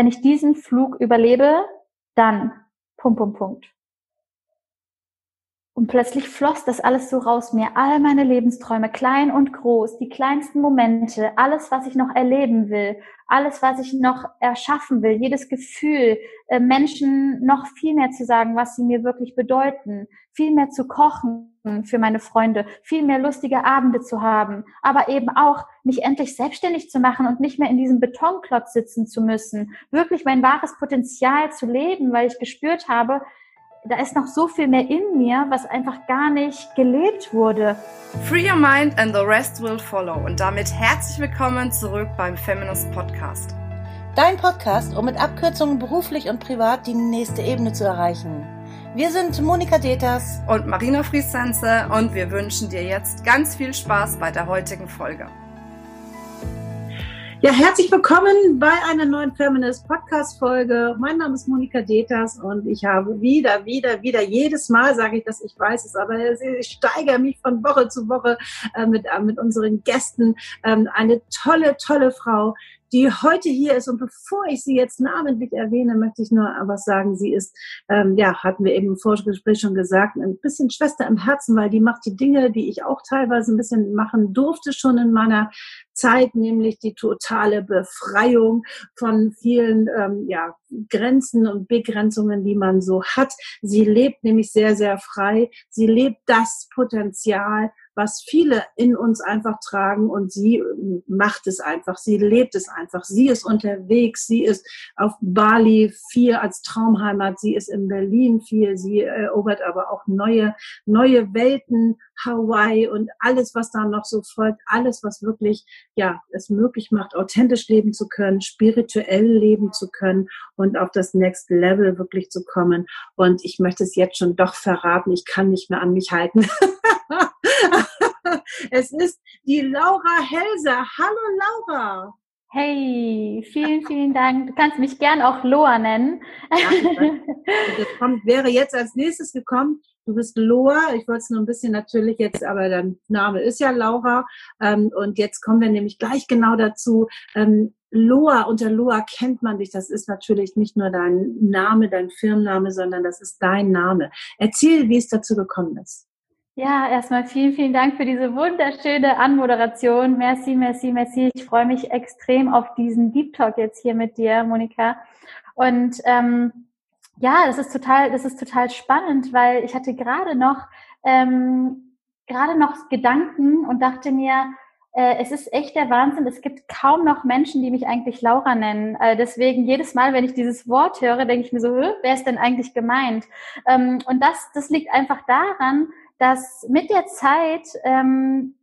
wenn ich diesen Flug überlebe, dann Punkt, Punkt, Punkt. Und plötzlich floss das alles so raus mir. All meine Lebensträume, klein und groß, die kleinsten Momente, alles, was ich noch erleben will, alles, was ich noch erschaffen will, jedes Gefühl, äh, Menschen noch viel mehr zu sagen, was sie mir wirklich bedeuten, viel mehr zu kochen für meine Freunde, viel mehr lustige Abende zu haben, aber eben auch mich endlich selbstständig zu machen und nicht mehr in diesem Betonklotz sitzen zu müssen, wirklich mein wahres Potenzial zu leben, weil ich gespürt habe, da ist noch so viel mehr in mir, was einfach gar nicht gelebt wurde. Free your mind and the rest will follow. Und damit herzlich willkommen zurück beim Feminist Podcast. Dein Podcast, um mit Abkürzungen beruflich und privat die nächste Ebene zu erreichen. Wir sind Monika Deters und Marina Friesense und wir wünschen dir jetzt ganz viel Spaß bei der heutigen Folge. Ja, herzlich willkommen bei einer neuen Feminist Podcast Folge. Mein Name ist Monika Deters und ich habe wieder, wieder, wieder, jedes Mal sage ich das, ich weiß es, aber ich steigere mich von Woche zu Woche äh, mit, äh, mit unseren Gästen. Ähm, eine tolle, tolle Frau, die heute hier ist. Und bevor ich sie jetzt namentlich erwähne, möchte ich nur was sagen. Sie ist, ähm, ja, hatten wir eben im Vorgespräch schon gesagt, ein bisschen Schwester im Herzen, weil die macht die Dinge, die ich auch teilweise ein bisschen machen durfte schon in meiner Zeit, nämlich die totale Befreiung von vielen ähm, ja, Grenzen und Begrenzungen, die man so hat. Sie lebt nämlich sehr, sehr frei. Sie lebt das Potenzial, was viele in uns einfach tragen und sie äh, macht es einfach, sie lebt es einfach. Sie ist unterwegs, sie ist auf Bali viel als Traumheimat, sie ist in Berlin viel, sie erobert aber auch neue, neue Welten, Hawaii und alles, was da noch so folgt, alles, was wirklich, ja, es möglich macht, authentisch leben zu können, spirituell leben zu können und auf das Next Level wirklich zu kommen. Und ich möchte es jetzt schon doch verraten, ich kann nicht mehr an mich halten. es ist die Laura Helser. Hallo Laura. Hey, vielen, vielen Dank. Du kannst mich gern auch Loa nennen. das kommt, wäre jetzt als nächstes gekommen. Du bist Loa. Ich wollte es nur ein bisschen natürlich jetzt, aber dein Name ist ja Laura. Ähm, und jetzt kommen wir nämlich gleich genau dazu. Ähm, Loa, unter Loa kennt man dich. Das ist natürlich nicht nur dein Name, dein Firmenname, sondern das ist dein Name. Erzähl, wie es dazu gekommen ist. Ja, erstmal vielen, vielen Dank für diese wunderschöne Anmoderation. Merci, merci, merci. Ich freue mich extrem auf diesen Deep Talk jetzt hier mit dir, Monika. Und ähm, ja, das ist total, das ist total spannend, weil ich hatte gerade noch ähm, gerade noch Gedanken und dachte mir, äh, es ist echt der Wahnsinn. Es gibt kaum noch Menschen, die mich eigentlich Laura nennen. Äh, deswegen jedes Mal, wenn ich dieses Wort höre, denke ich mir so, wer ist denn eigentlich gemeint? Ähm, und das, das liegt einfach daran, dass mit der Zeit ähm,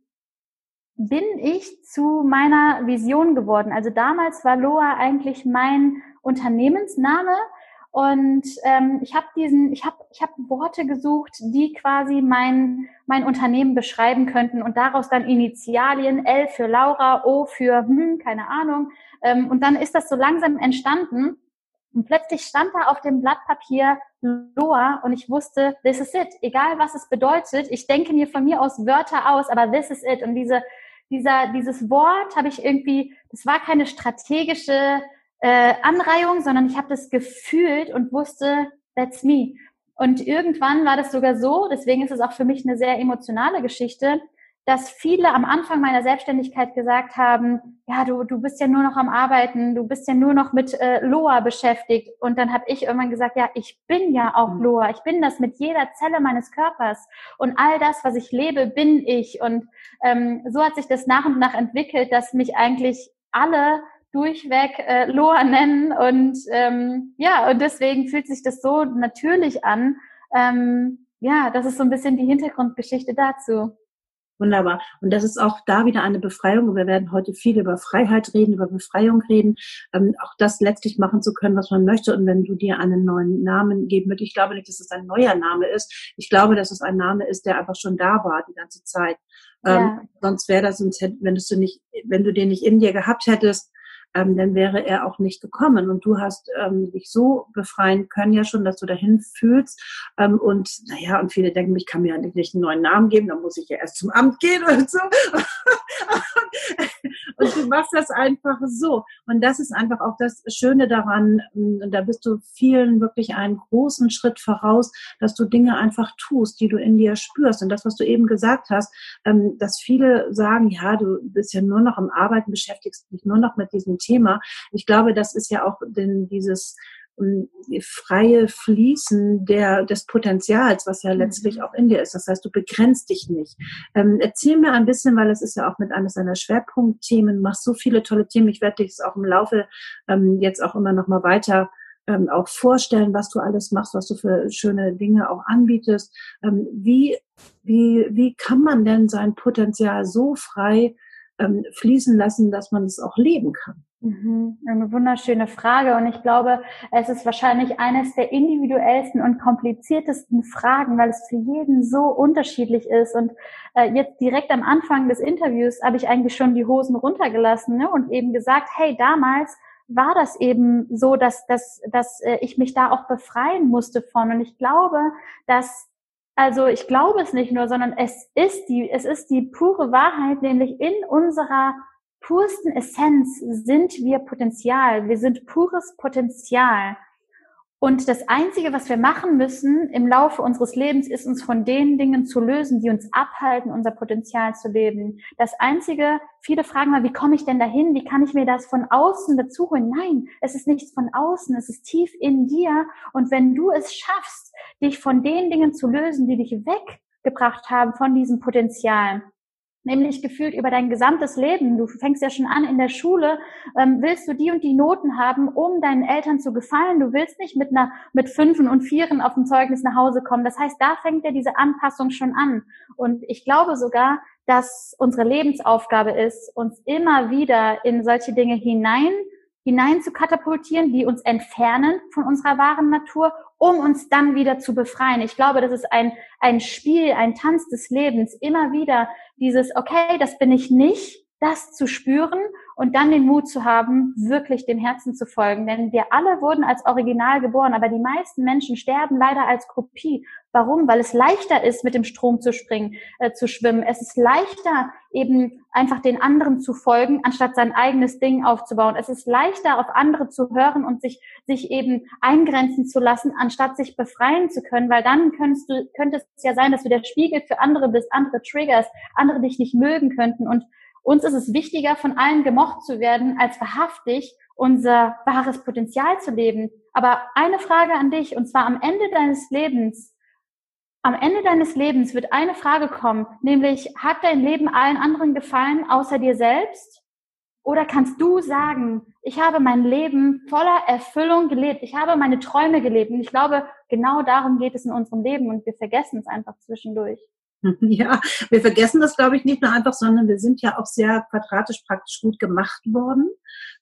bin ich zu meiner Vision geworden. Also damals war Loa eigentlich mein Unternehmensname und ähm, ich habe diesen, ich habe, ich habe Worte gesucht, die quasi mein mein Unternehmen beschreiben könnten und daraus dann Initialien L für Laura, O für hm, keine Ahnung. Ähm, und dann ist das so langsam entstanden. Und plötzlich stand da auf dem Blatt Papier Loa und ich wusste, this is it. Egal was es bedeutet, ich denke mir von mir aus Wörter aus, aber this is it. Und diese, dieser, dieses Wort habe ich irgendwie, das war keine strategische äh, Anreihung, sondern ich habe das gefühlt und wusste, that's me. Und irgendwann war das sogar so, deswegen ist es auch für mich eine sehr emotionale Geschichte, dass viele am Anfang meiner Selbstständigkeit gesagt haben, ja, du, du bist ja nur noch am Arbeiten, du bist ja nur noch mit äh, Loa beschäftigt. Und dann habe ich irgendwann gesagt, ja, ich bin ja auch mhm. Loa, ich bin das mit jeder Zelle meines Körpers. Und all das, was ich lebe, bin ich. Und ähm, so hat sich das nach und nach entwickelt, dass mich eigentlich alle durchweg äh, Loa nennen. Und ähm, ja, und deswegen fühlt sich das so natürlich an. Ähm, ja, das ist so ein bisschen die Hintergrundgeschichte dazu. Wunderbar. Und das ist auch da wieder eine Befreiung. Wir werden heute viel über Freiheit reden, über Befreiung reden, ähm, auch das letztlich machen zu können, was man möchte. Und wenn du dir einen neuen Namen geben würdest, ich glaube nicht, dass es ein neuer Name ist. Ich glaube, dass es ein Name ist, der einfach schon da war die ganze Zeit. Ähm, ja. sonst wäre das, sonst wenn du nicht, wenn du den nicht in dir gehabt hättest, ähm, dann wäre er auch nicht gekommen. Und du hast ähm, dich so befreien können ja schon, dass du dahin fühlst. Ähm, und naja, und viele denken, ich kann mir ja nicht einen neuen Namen geben, dann muss ich ja erst zum Amt gehen und so. und du machst das einfach so. Und das ist einfach auch das Schöne daran, und da bist du vielen wirklich einen großen Schritt voraus, dass du Dinge einfach tust, die du in dir spürst. Und das, was du eben gesagt hast, ähm, dass viele sagen, ja, du bist ja nur noch am Arbeiten, beschäftigst dich nur noch mit diesem Thema. Ich glaube, das ist ja auch denn dieses ähm, freie Fließen der, des Potenzials, was ja letztlich mhm. auch in dir ist. Das heißt, du begrenzt dich nicht. Ähm, erzähl mir ein bisschen, weil es ist ja auch mit eines deiner Schwerpunktthemen, machst so viele tolle Themen. Ich werde dich auch im Laufe ähm, jetzt auch immer noch mal weiter ähm, auch vorstellen, was du alles machst, was du für schöne Dinge auch anbietest. Ähm, wie, wie, wie kann man denn sein Potenzial so frei ähm, fließen lassen, dass man es auch leben kann? Mhm, eine wunderschöne Frage und ich glaube, es ist wahrscheinlich eines der individuellsten und kompliziertesten Fragen, weil es für jeden so unterschiedlich ist. Und äh, jetzt direkt am Anfang des Interviews habe ich eigentlich schon die Hosen runtergelassen ne, und eben gesagt, hey, damals war das eben so, dass, dass, dass äh, ich mich da auch befreien musste von. Und ich glaube, dass, also ich glaube es nicht nur, sondern es ist die, es ist die pure Wahrheit, nämlich in unserer pursten Essenz sind wir Potenzial. Wir sind pures Potenzial. Und das Einzige, was wir machen müssen im Laufe unseres Lebens, ist uns von den Dingen zu lösen, die uns abhalten, unser Potenzial zu leben. Das Einzige, viele fragen mal, wie komme ich denn dahin? Wie kann ich mir das von außen dazu holen? Nein, es ist nichts von außen, es ist tief in dir. Und wenn du es schaffst, dich von den Dingen zu lösen, die dich weggebracht haben von diesem Potenzial, nämlich gefühlt über dein gesamtes Leben. Du fängst ja schon an in der Schule, ähm, willst du die und die Noten haben, um deinen Eltern zu gefallen. Du willst nicht mit einer mit Fünfen und Vieren auf dem Zeugnis nach Hause kommen. Das heißt, da fängt ja diese Anpassung schon an. Und ich glaube sogar, dass unsere Lebensaufgabe ist, uns immer wieder in solche Dinge hinein hinein zu katapultieren, die uns entfernen von unserer wahren Natur, um uns dann wieder zu befreien. Ich glaube, das ist ein, ein Spiel, ein Tanz des Lebens, immer wieder dieses, okay, das bin ich nicht, das zu spüren und dann den Mut zu haben, wirklich dem Herzen zu folgen. Denn wir alle wurden als Original geboren, aber die meisten Menschen sterben leider als Kopie. Warum? Weil es leichter ist, mit dem Strom zu springen, äh, zu schwimmen. Es ist leichter, eben einfach den anderen zu folgen, anstatt sein eigenes Ding aufzubauen. Es ist leichter, auf andere zu hören und sich, sich eben eingrenzen zu lassen, anstatt sich befreien zu können, weil dann könntest du, könnte es ja sein, dass du der Spiegel für andere bist, andere Triggers, andere dich nicht mögen könnten und uns ist es wichtiger, von allen gemocht zu werden, als wahrhaftig unser wahres Potenzial zu leben. Aber eine Frage an dich, und zwar am Ende deines Lebens. Am Ende deines Lebens wird eine Frage kommen, nämlich, hat dein Leben allen anderen gefallen, außer dir selbst? Oder kannst du sagen, ich habe mein Leben voller Erfüllung gelebt, ich habe meine Träume gelebt. Und ich glaube, genau darum geht es in unserem Leben und wir vergessen es einfach zwischendurch. Ja, wir vergessen das, glaube ich, nicht nur einfach, sondern wir sind ja auch sehr quadratisch praktisch gut gemacht worden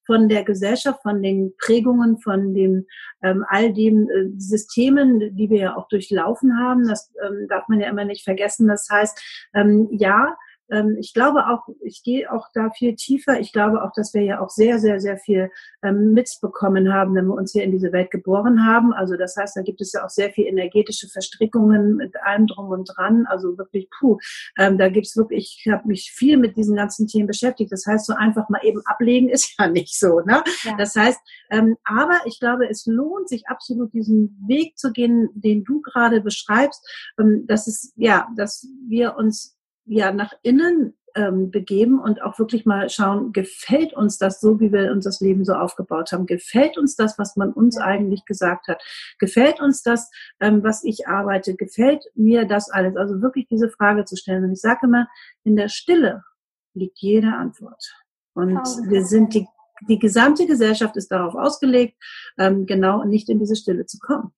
von der Gesellschaft, von den Prägungen, von dem ähm, all den äh, Systemen, die wir ja auch durchlaufen haben. Das ähm, darf man ja immer nicht vergessen. Das heißt, ähm, ja, ähm, ich glaube auch, ich gehe auch da viel tiefer. Ich glaube auch, dass wir ja auch sehr, sehr, sehr viel ähm, mitbekommen haben, wenn wir uns hier in diese Welt geboren haben. Also das heißt, da gibt es ja auch sehr viel energetische Verstrickungen mit allem drum und dran. Also wirklich, puh, ähm, da gibt's wirklich, ich habe mich viel mit diesen ganzen Themen beschäftigt. Das heißt, so einfach mal eben ablegen ist ja nicht so. Ne? Ja. Das heißt, ähm, aber ich glaube, es lohnt sich absolut diesen Weg zu gehen, den du gerade beschreibst. Ähm, dass es ja, dass wir uns ja nach innen ähm, begeben und auch wirklich mal schauen, gefällt uns das so, wie wir uns das Leben so aufgebaut haben? Gefällt uns das, was man uns eigentlich gesagt hat? Gefällt uns das, ähm, was ich arbeite? Gefällt mir das alles? Also wirklich diese Frage zu stellen. Und ich sage immer, in der Stille liegt jede Antwort. Und wir sind die, die gesamte Gesellschaft ist darauf ausgelegt, ähm, genau nicht in diese Stille zu kommen.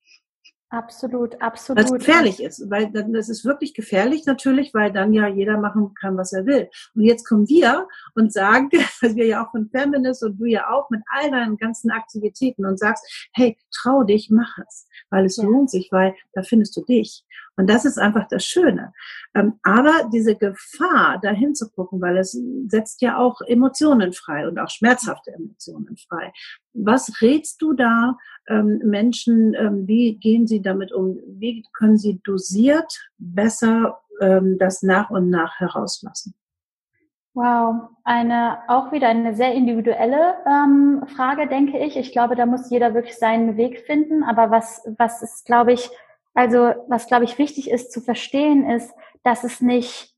Absolut, absolut. Was gefährlich ist, weil dann, das ist wirklich gefährlich natürlich, weil dann ja jeder machen kann, was er will. Und jetzt kommen wir und sagen, was wir ja auch von Feminist und du ja auch mit all deinen ganzen Aktivitäten und sagst, hey, trau dich, mach es, weil es ja. lohnt sich, weil da findest du dich. Und das ist einfach das Schöne. Ähm, aber diese Gefahr, da hinzugucken, weil es setzt ja auch Emotionen frei und auch schmerzhafte Emotionen frei. Was rätst du da ähm, Menschen, ähm, wie gehen sie damit um? Wie können sie dosiert besser das nach und nach herauslassen? Wow, eine auch wieder eine sehr individuelle ähm, Frage, denke ich. Ich glaube, da muss jeder wirklich seinen Weg finden. Aber was was ist, glaube ich, also was, glaube ich, wichtig ist zu verstehen, ist, dass es nicht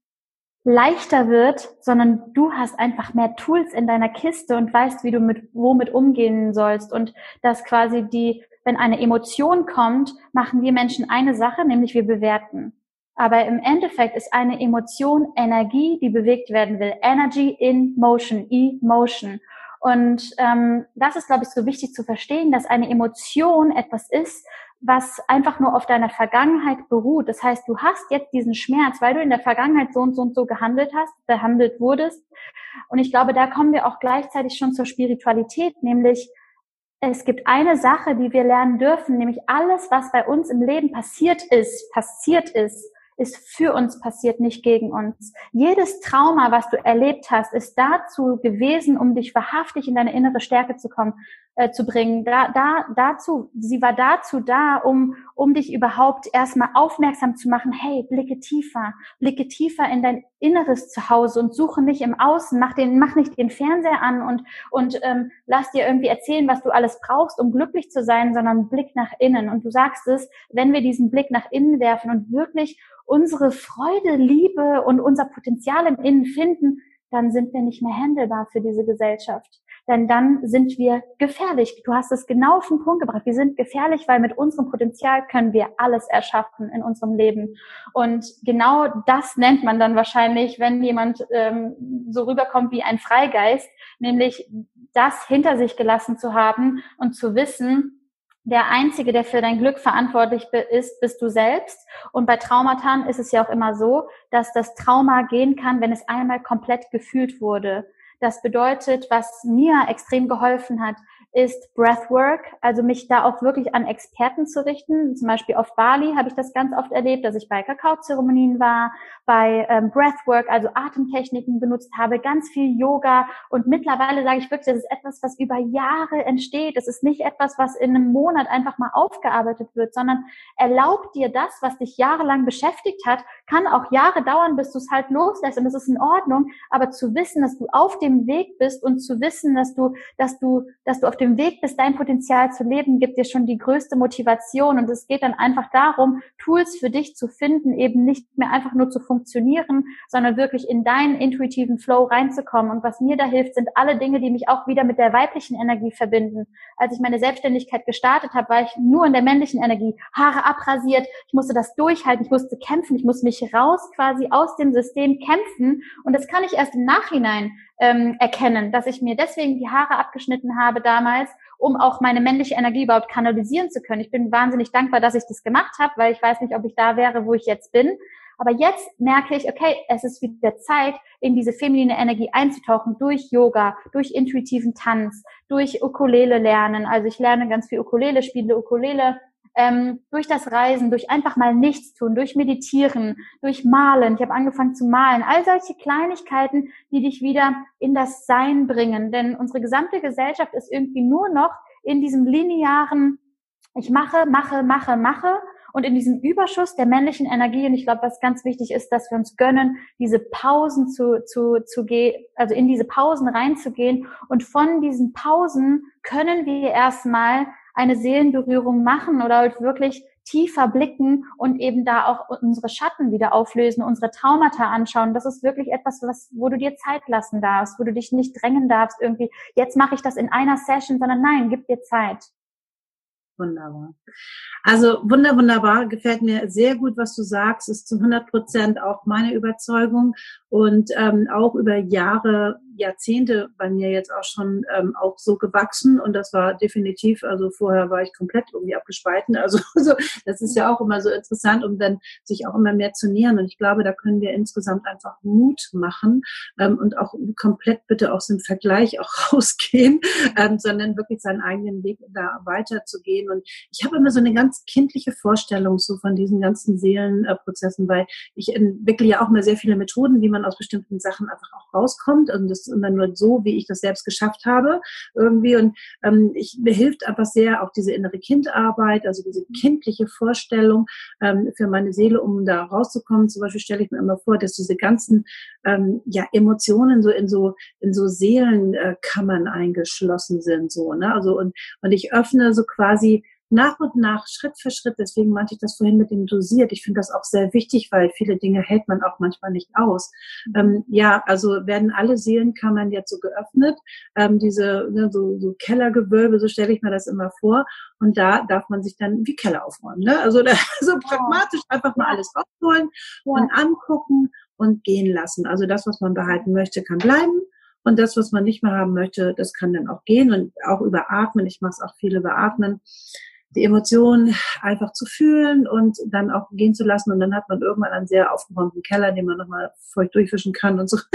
leichter wird, sondern du hast einfach mehr Tools in deiner Kiste und weißt, wie du mit womit umgehen sollst und dass quasi die, wenn eine Emotion kommt, machen wir Menschen eine Sache, nämlich wir bewerten. Aber im Endeffekt ist eine Emotion Energie, die bewegt werden will. Energy in Motion, E-Motion. Und ähm, das ist, glaube ich, so wichtig zu verstehen, dass eine Emotion etwas ist, was einfach nur auf deiner Vergangenheit beruht. Das heißt, du hast jetzt diesen Schmerz, weil du in der Vergangenheit so und so und so gehandelt hast, behandelt wurdest. Und ich glaube, da kommen wir auch gleichzeitig schon zur Spiritualität, nämlich es gibt eine Sache, die wir lernen dürfen, nämlich alles, was bei uns im Leben passiert ist, passiert ist, ist für uns passiert, nicht gegen uns. Jedes Trauma, was du erlebt hast, ist dazu gewesen, um dich wahrhaftig in deine innere Stärke zu kommen, äh, zu bringen. Da, da, dazu, sie war dazu da, um, um dich überhaupt erstmal aufmerksam zu machen. Hey, blicke tiefer, blicke tiefer in dein inneres Zuhause und suche nicht im Außen. Mach den, mach nicht den Fernseher an und und ähm, lass dir irgendwie erzählen, was du alles brauchst, um glücklich zu sein, sondern Blick nach innen. Und du sagst es, wenn wir diesen Blick nach innen werfen und wirklich unsere Freude, Liebe und unser Potenzial im Innen finden, dann sind wir nicht mehr handelbar für diese Gesellschaft. Denn dann sind wir gefährlich. Du hast es genau auf den Punkt gebracht. Wir sind gefährlich, weil mit unserem Potenzial können wir alles erschaffen in unserem Leben. Und genau das nennt man dann wahrscheinlich, wenn jemand ähm, so rüberkommt wie ein Freigeist, nämlich das hinter sich gelassen zu haben und zu wissen, der Einzige, der für dein Glück verantwortlich ist, bist du selbst. Und bei Traumata ist es ja auch immer so, dass das Trauma gehen kann, wenn es einmal komplett gefühlt wurde. Das bedeutet, was mir extrem geholfen hat, ist Breathwork, also mich da auch wirklich an Experten zu richten. Zum Beispiel auf Bali habe ich das ganz oft erlebt, dass ich bei Kakaozeremonien war, bei ähm, Breathwork, also Atemtechniken benutzt habe, ganz viel Yoga. Und mittlerweile sage ich wirklich, das ist etwas, was über Jahre entsteht. Das ist nicht etwas, was in einem Monat einfach mal aufgearbeitet wird, sondern erlaubt dir das, was dich jahrelang beschäftigt hat, kann auch Jahre dauern, bis du es halt loslässt. Und das ist in Ordnung. Aber zu wissen, dass du auf dem Weg bist und zu wissen, dass du, dass du, dass du auf dem Weg bist, dein Potenzial zu leben, gibt dir schon die größte Motivation. Und es geht dann einfach darum, Tools für dich zu finden, eben nicht mehr einfach nur zu funktionieren, sondern wirklich in deinen intuitiven Flow reinzukommen. Und was mir da hilft, sind alle Dinge, die mich auch wieder mit der weiblichen Energie verbinden. Als ich meine Selbstständigkeit gestartet habe, war ich nur in der männlichen Energie, Haare abrasiert, ich musste das durchhalten, ich musste kämpfen, ich musste mich raus quasi aus dem System kämpfen. Und das kann ich erst im Nachhinein ähm, erkennen, dass ich mir deswegen die Haare abgeschnitten habe damals, um auch meine männliche Energie überhaupt kanalisieren zu können. Ich bin wahnsinnig dankbar, dass ich das gemacht habe, weil ich weiß nicht, ob ich da wäre, wo ich jetzt bin. Aber jetzt merke ich, okay, es ist wieder Zeit, in diese feminine Energie einzutauchen durch Yoga, durch intuitiven Tanz, durch Ukulele lernen. Also ich lerne ganz viel Ukulele, spiele Ukulele ähm, durch das Reisen, durch einfach mal nichts tun, durch Meditieren, durch Malen. Ich habe angefangen zu malen. All solche Kleinigkeiten, die dich wieder in das Sein bringen. Denn unsere gesamte Gesellschaft ist irgendwie nur noch in diesem linearen, ich mache, mache, mache, mache. Und in diesem Überschuss der männlichen Energie, und ich glaube, was ganz wichtig ist, dass wir uns gönnen, diese Pausen zu, zu, zu gehen, also in diese Pausen reinzugehen. Und von diesen Pausen können wir erstmal eine Seelenberührung machen oder halt wirklich tiefer blicken und eben da auch unsere Schatten wieder auflösen, unsere Traumata anschauen. Das ist wirklich etwas, was, wo du dir Zeit lassen darfst, wo du dich nicht drängen darfst, irgendwie, jetzt mache ich das in einer Session, sondern nein, gib dir Zeit. Wunderbar. Also wunder, wunderbar, gefällt mir sehr gut, was du sagst, ist zu 100 Prozent auch meine Überzeugung und ähm, auch über Jahre Jahrzehnte bei mir jetzt auch schon ähm, auch so gewachsen und das war definitiv, also vorher war ich komplett irgendwie abgespalten. Also so, das ist ja auch immer so interessant, um dann sich auch immer mehr zu nähern. Und ich glaube, da können wir insgesamt einfach Mut machen ähm, und auch komplett bitte aus dem Vergleich auch rausgehen, ähm, sondern wirklich seinen eigenen Weg da weiterzugehen. Und ich habe immer so eine ganz kindliche Vorstellung so von diesen ganzen Seelenprozessen, weil ich entwickle ja auch mal sehr viele Methoden, wie man aus bestimmten Sachen einfach auch rauskommt. Und das ist immer nur so, wie ich das selbst geschafft habe irgendwie. Und ähm, ich, mir hilft einfach sehr auch diese innere Kindarbeit, also diese kindliche Vorstellung ähm, für meine Seele, um da rauszukommen. Zum Beispiel stelle ich mir immer vor, dass diese ganzen ähm, ja, Emotionen so in so in so Seelenkammern eingeschlossen sind, so ne. Also und und ich öffne so quasi nach und nach, Schritt für Schritt, deswegen meinte ich das vorhin mit dem dosiert. Ich finde das auch sehr wichtig, weil viele Dinge hält man auch manchmal nicht aus. Mhm. Ähm, ja, also werden alle Seelenkammern jetzt so geöffnet, ähm, diese ne, so, so Kellergewölbe, so stelle ich mir das immer vor. Und da darf man sich dann wie Keller aufräumen. Ne? Also da, so pragmatisch einfach mal alles rausholen und angucken und gehen lassen. Also das, was man behalten möchte, kann bleiben. Und das, was man nicht mehr haben möchte, das kann dann auch gehen und auch überatmen. Ich mache es auch viel überatmen die Emotionen einfach zu fühlen und dann auch gehen zu lassen. Und dann hat man irgendwann einen sehr aufgeräumten Keller, den man nochmal feucht durchwischen kann und so. so.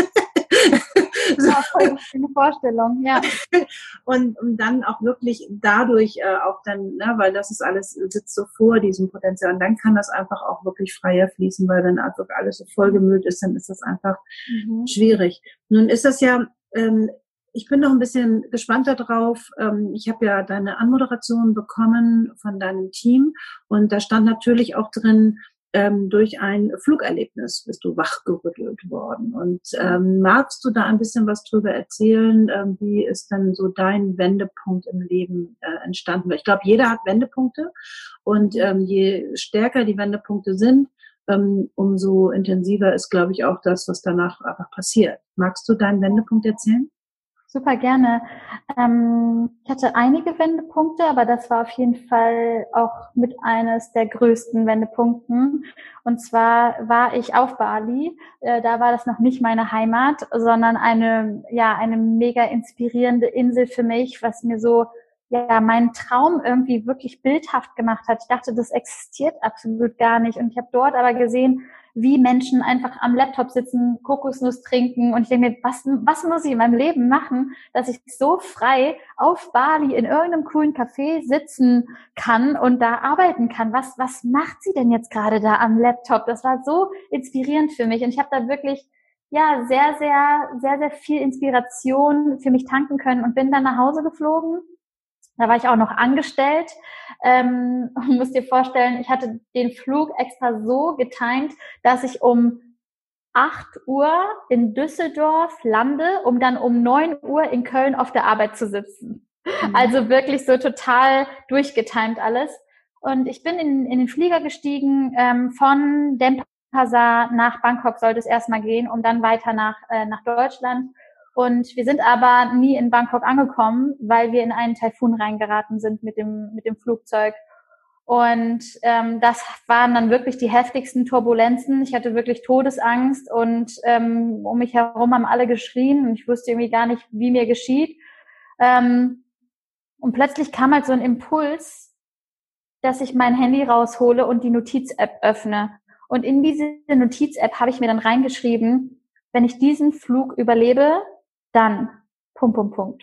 Ja, voll eine Vorstellung, ja. Und, und dann auch wirklich dadurch äh, auch dann, ne, weil das ist alles, sitzt so vor diesem Potenzial. Und dann kann das einfach auch wirklich freier fließen, weil wenn einfach alles so vollgemüllt ist, dann ist das einfach mhm. schwierig. Nun ist das ja ähm, ich bin noch ein bisschen gespannter drauf. Ähm, ich habe ja deine Anmoderation bekommen von deinem Team und da stand natürlich auch drin, ähm, durch ein Flugerlebnis bist du wachgerüttelt worden. Und ähm, magst du da ein bisschen was drüber erzählen? Wie ist denn so dein Wendepunkt im Leben äh, entstanden? Ich glaube, jeder hat Wendepunkte und je stärker die Wendepunkte sind, umso intensiver ist, glaube ich, auch das, was danach einfach passiert. Magst du deinen Wendepunkt erzählen? Super gerne. Ähm, ich hatte einige Wendepunkte, aber das war auf jeden Fall auch mit eines der größten Wendepunkten. Und zwar war ich auf Bali. Äh, da war das noch nicht meine Heimat, sondern eine, ja, eine mega inspirierende Insel für mich, was mir so ja, meinen Traum irgendwie wirklich bildhaft gemacht hat. Ich dachte, das existiert absolut gar nicht. Und ich habe dort aber gesehen, wie Menschen einfach am Laptop sitzen, Kokosnuss trinken und ich denke mir, was, was muss ich in meinem Leben machen, dass ich so frei auf Bali in irgendeinem coolen Café sitzen kann und da arbeiten kann? Was, was macht sie denn jetzt gerade da am Laptop? Das war so inspirierend für mich und ich habe da wirklich ja sehr, sehr, sehr, sehr viel Inspiration für mich tanken können und bin dann nach Hause geflogen da war ich auch noch angestellt. Ähm, muss dir vorstellen, ich hatte den Flug extra so getimt, dass ich um 8 Uhr in Düsseldorf lande, um dann um 9 Uhr in Köln auf der Arbeit zu sitzen. Mhm. Also wirklich so total durchgetimt alles. Und ich bin in, in den Flieger gestiegen, ähm, von Denpasar nach Bangkok sollte es erstmal gehen, um dann weiter nach, äh, nach Deutschland. Und wir sind aber nie in Bangkok angekommen, weil wir in einen Taifun reingeraten sind mit dem, mit dem Flugzeug. Und ähm, das waren dann wirklich die heftigsten Turbulenzen. Ich hatte wirklich Todesangst und ähm, um mich herum haben alle geschrien und ich wusste irgendwie gar nicht, wie mir geschieht. Ähm, und plötzlich kam halt so ein Impuls, dass ich mein Handy raushole und die Notiz-App öffne. Und in diese Notiz-App habe ich mir dann reingeschrieben, wenn ich diesen Flug überlebe, dann Punkt, Punkt, Punkt.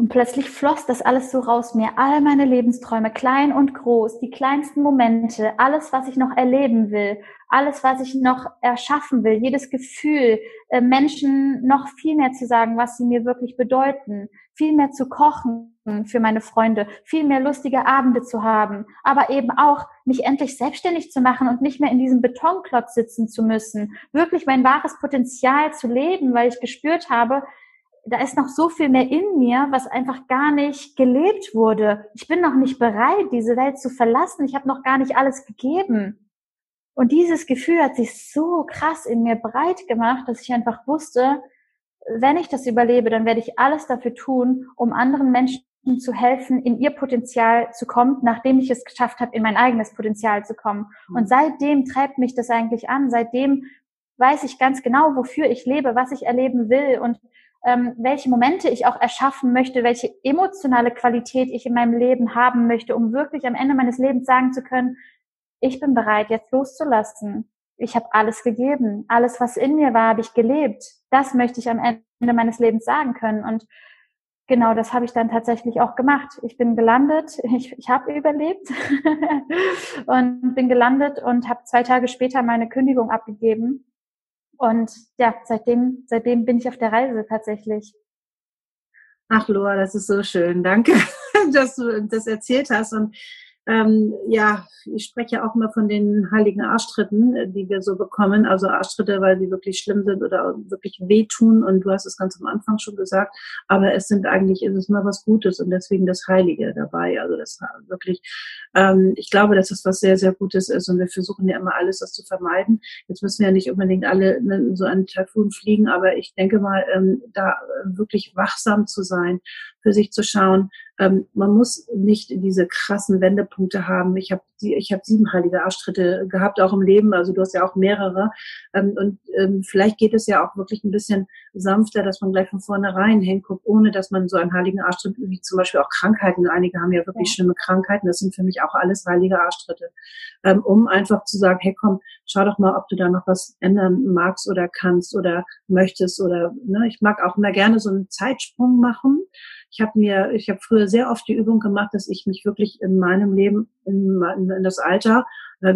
Und plötzlich floss das alles so raus mir. All meine Lebensträume, klein und groß, die kleinsten Momente, alles, was ich noch erleben will, alles, was ich noch erschaffen will, jedes Gefühl, äh, Menschen noch viel mehr zu sagen, was sie mir wirklich bedeuten, viel mehr zu kochen für meine Freunde, viel mehr lustige Abende zu haben, aber eben auch mich endlich selbstständig zu machen und nicht mehr in diesem Betonklotz sitzen zu müssen, wirklich mein wahres Potenzial zu leben, weil ich gespürt habe, da ist noch so viel mehr in mir, was einfach gar nicht gelebt wurde. Ich bin noch nicht bereit, diese Welt zu verlassen. Ich habe noch gar nicht alles gegeben. Und dieses Gefühl hat sich so krass in mir breit gemacht, dass ich einfach wusste, wenn ich das überlebe, dann werde ich alles dafür tun, um anderen Menschen zu helfen, in ihr Potenzial zu kommen, nachdem ich es geschafft habe, in mein eigenes Potenzial zu kommen. Und seitdem treibt mich das eigentlich an. Seitdem weiß ich ganz genau, wofür ich lebe, was ich erleben will und ähm, welche Momente ich auch erschaffen möchte, welche emotionale Qualität ich in meinem Leben haben möchte, um wirklich am Ende meines Lebens sagen zu können, ich bin bereit, jetzt loszulassen. Ich habe alles gegeben. Alles, was in mir war, habe ich gelebt. Das möchte ich am Ende meines Lebens sagen können. Und genau das habe ich dann tatsächlich auch gemacht. Ich bin gelandet, ich, ich habe überlebt und bin gelandet und habe zwei Tage später meine Kündigung abgegeben. Und ja, seitdem, seitdem bin ich auf der Reise tatsächlich. Ach, Loa, das ist so schön. Danke, dass du das erzählt hast. Und ähm, ja, ich spreche auch immer von den heiligen Arschtritten, äh, die wir so bekommen. Also Arschtritte, weil sie wirklich schlimm sind oder wirklich wehtun. Und du hast es ganz am Anfang schon gesagt. Aber es sind eigentlich, ist es mal was Gutes und deswegen das Heilige dabei. Also das wirklich, ähm, ich glaube, dass das was sehr, sehr Gutes ist. Und wir versuchen ja immer alles, das zu vermeiden. Jetzt müssen wir ja nicht unbedingt alle ne, so einen Taifun fliegen. Aber ich denke mal, ähm, da wirklich wachsam zu sein, für sich zu schauen, ähm, man muss nicht diese krassen Wendepunkte haben. Ich habe ich hab sieben heilige Arschtritte gehabt, auch im Leben. Also du hast ja auch mehrere. Ähm, und ähm, vielleicht geht es ja auch wirklich ein bisschen sanfter, dass man gleich von vornherein hinguckt, ohne dass man so einen heiligen Arschtritt, wie zum Beispiel auch Krankheiten. Einige haben ja wirklich ja. schlimme Krankheiten. Das sind für mich auch alles heilige Arschtritte. Ähm, um einfach zu sagen, hey komm, schau doch mal, ob du da noch was ändern magst oder kannst oder möchtest oder ne, ich mag auch immer gerne so einen Zeitsprung machen ich habe mir, ich habe früher sehr oft die Übung gemacht, dass ich mich wirklich in meinem Leben, in, in das Alter,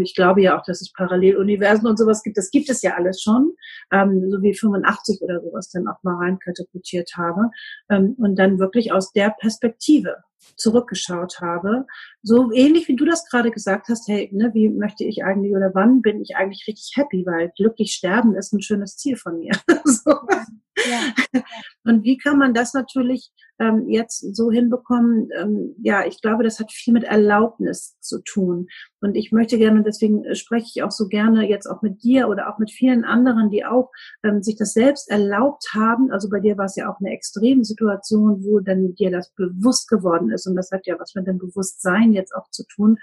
ich glaube ja auch, dass es Paralleluniversen und sowas gibt. Das gibt es ja alles schon, ähm, so wie 85 oder sowas dann auch mal reinkatapultiert habe ähm, und dann wirklich aus der Perspektive zurückgeschaut habe. So ähnlich wie du das gerade gesagt hast, hey, ne, wie möchte ich eigentlich oder wann bin ich eigentlich richtig happy, weil glücklich sterben ist ein schönes Ziel von mir. so. ja. Und wie kann man das natürlich ähm, jetzt so hinbekommen? Ähm, ja, ich glaube, das hat viel mit Erlaubnis zu tun. Und ich möchte gerne, deswegen äh, spreche ich auch so gerne jetzt auch mit dir oder auch mit vielen anderen, die auch ähm, sich das selbst erlaubt haben. Also bei dir war es ja auch eine extreme Situation, wo dann dir das bewusst geworden ist. Und das hat ja was mit dem Bewusstsein jetzt auch zu tun.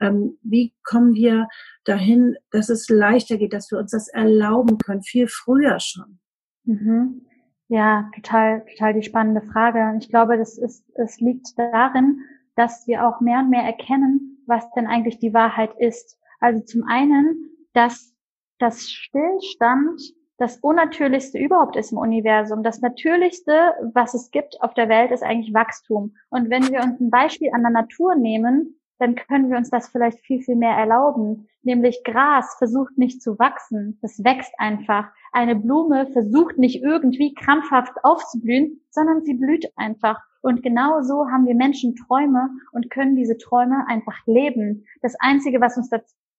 Ähm, wie kommen wir dahin, dass es leichter geht, dass wir uns das erlauben können, viel früher schon? Mhm. Ja, total, total die spannende Frage. Ich glaube, das ist, es liegt darin, dass wir auch mehr und mehr erkennen, was denn eigentlich die Wahrheit ist. Also zum einen, dass das Stillstand das Unnatürlichste überhaupt ist im Universum. Das Natürlichste, was es gibt auf der Welt, ist eigentlich Wachstum. Und wenn wir uns ein Beispiel an der Natur nehmen, dann können wir uns das vielleicht viel, viel mehr erlauben. Nämlich Gras versucht nicht zu wachsen, das wächst einfach. Eine Blume versucht nicht irgendwie krampfhaft aufzublühen, sondern sie blüht einfach. Und genau so haben wir Menschen Träume und können diese Träume einfach leben. Das Einzige, was uns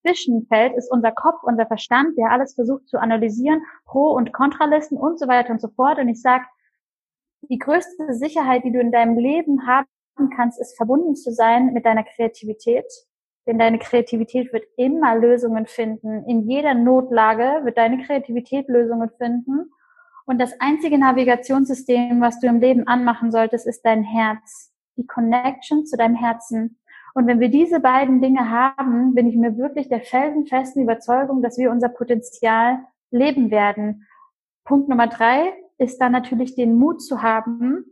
Zwischenfeld ist unser Kopf, unser Verstand, der alles versucht zu analysieren, Pro- und Kontralisten und so weiter und so fort. Und ich sage, die größte Sicherheit, die du in deinem Leben haben kannst, ist verbunden zu sein mit deiner Kreativität. Denn deine Kreativität wird immer Lösungen finden. In jeder Notlage wird deine Kreativität Lösungen finden. Und das einzige Navigationssystem, was du im Leben anmachen solltest, ist dein Herz. Die Connection zu deinem Herzen. Und wenn wir diese beiden Dinge haben, bin ich mir wirklich der felsenfesten Überzeugung, dass wir unser Potenzial leben werden. Punkt Nummer drei ist dann natürlich den Mut zu haben,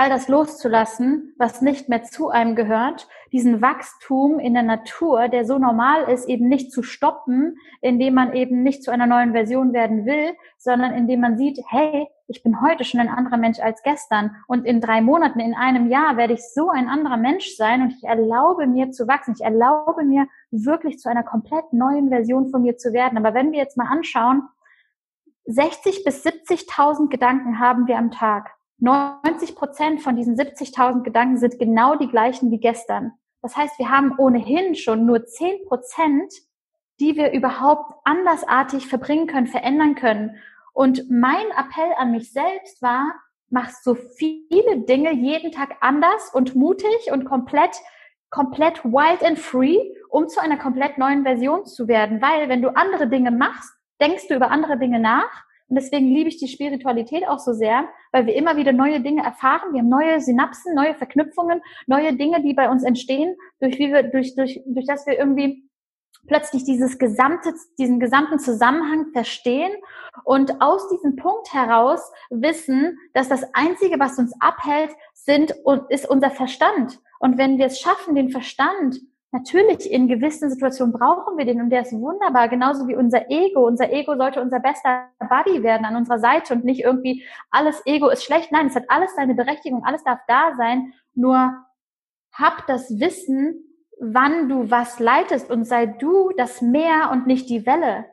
all das loszulassen, was nicht mehr zu einem gehört, diesen Wachstum in der Natur, der so normal ist, eben nicht zu stoppen, indem man eben nicht zu einer neuen Version werden will, sondern indem man sieht, hey, ich bin heute schon ein anderer Mensch als gestern und in drei Monaten, in einem Jahr werde ich so ein anderer Mensch sein und ich erlaube mir zu wachsen. Ich erlaube mir wirklich zu einer komplett neuen Version von mir zu werden. Aber wenn wir jetzt mal anschauen, 60 bis 70.000 Gedanken haben wir am Tag. 90 Prozent von diesen 70.000 Gedanken sind genau die gleichen wie gestern. Das heißt, wir haben ohnehin schon nur 10 Prozent, die wir überhaupt andersartig verbringen können, verändern können. Und mein Appell an mich selbst war, mach so viele Dinge jeden Tag anders und mutig und komplett, komplett wild and free, um zu einer komplett neuen Version zu werden. Weil wenn du andere Dinge machst, denkst du über andere Dinge nach. Und deswegen liebe ich die Spiritualität auch so sehr, weil wir immer wieder neue Dinge erfahren. Wir haben neue Synapsen, neue Verknüpfungen, neue Dinge, die bei uns entstehen, durch wie wir, durch, durch, durch das wir irgendwie plötzlich dieses gesamte, diesen gesamten Zusammenhang verstehen und aus diesem Punkt heraus wissen, dass das Einzige, was uns abhält, sind und ist unser Verstand. Und wenn wir es schaffen, den Verstand Natürlich, in gewissen Situationen brauchen wir den und der ist wunderbar, genauso wie unser Ego. Unser Ego sollte unser bester Buddy werden an unserer Seite und nicht irgendwie alles Ego ist schlecht. Nein, es hat alles seine Berechtigung, alles darf da sein. Nur hab das Wissen, wann du was leitest und sei du das Meer und nicht die Welle.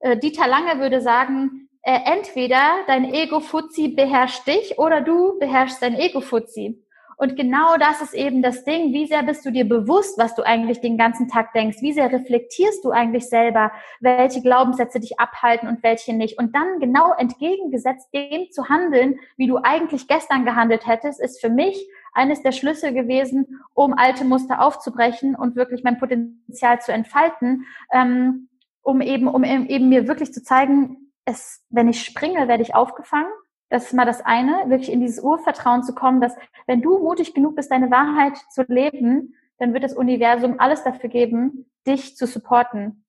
Äh, Dieter Lange würde sagen, äh, entweder dein Ego-Fuzzi beherrscht dich oder du beherrschst dein Ego-Fuzzi. Und genau das ist eben das Ding. Wie sehr bist du dir bewusst, was du eigentlich den ganzen Tag denkst? Wie sehr reflektierst du eigentlich selber, welche Glaubenssätze dich abhalten und welche nicht? Und dann genau entgegengesetzt dem zu handeln, wie du eigentlich gestern gehandelt hättest, ist für mich eines der Schlüssel gewesen, um alte Muster aufzubrechen und wirklich mein Potenzial zu entfalten, ähm, um eben, um eben mir wirklich zu zeigen, es, wenn ich springe, werde ich aufgefangen das ist mal das eine, wirklich in dieses Urvertrauen zu kommen, dass wenn du mutig genug bist, deine Wahrheit zu leben, dann wird das Universum alles dafür geben, dich zu supporten.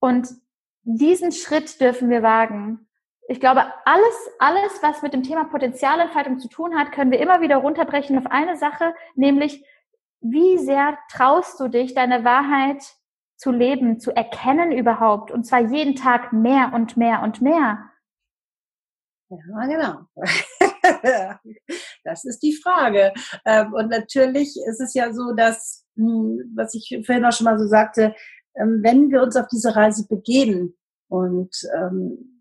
Und diesen Schritt dürfen wir wagen. Ich glaube, alles, alles, was mit dem Thema Potenzialentfaltung zu tun hat, können wir immer wieder runterbrechen auf eine Sache, nämlich wie sehr traust du dich, deine Wahrheit zu leben, zu erkennen überhaupt, und zwar jeden Tag mehr und mehr und mehr. Ja, genau. das ist die Frage. Ähm, und natürlich ist es ja so, dass, hm, was ich vorhin auch schon mal so sagte, ähm, wenn wir uns auf diese Reise begeben und ähm,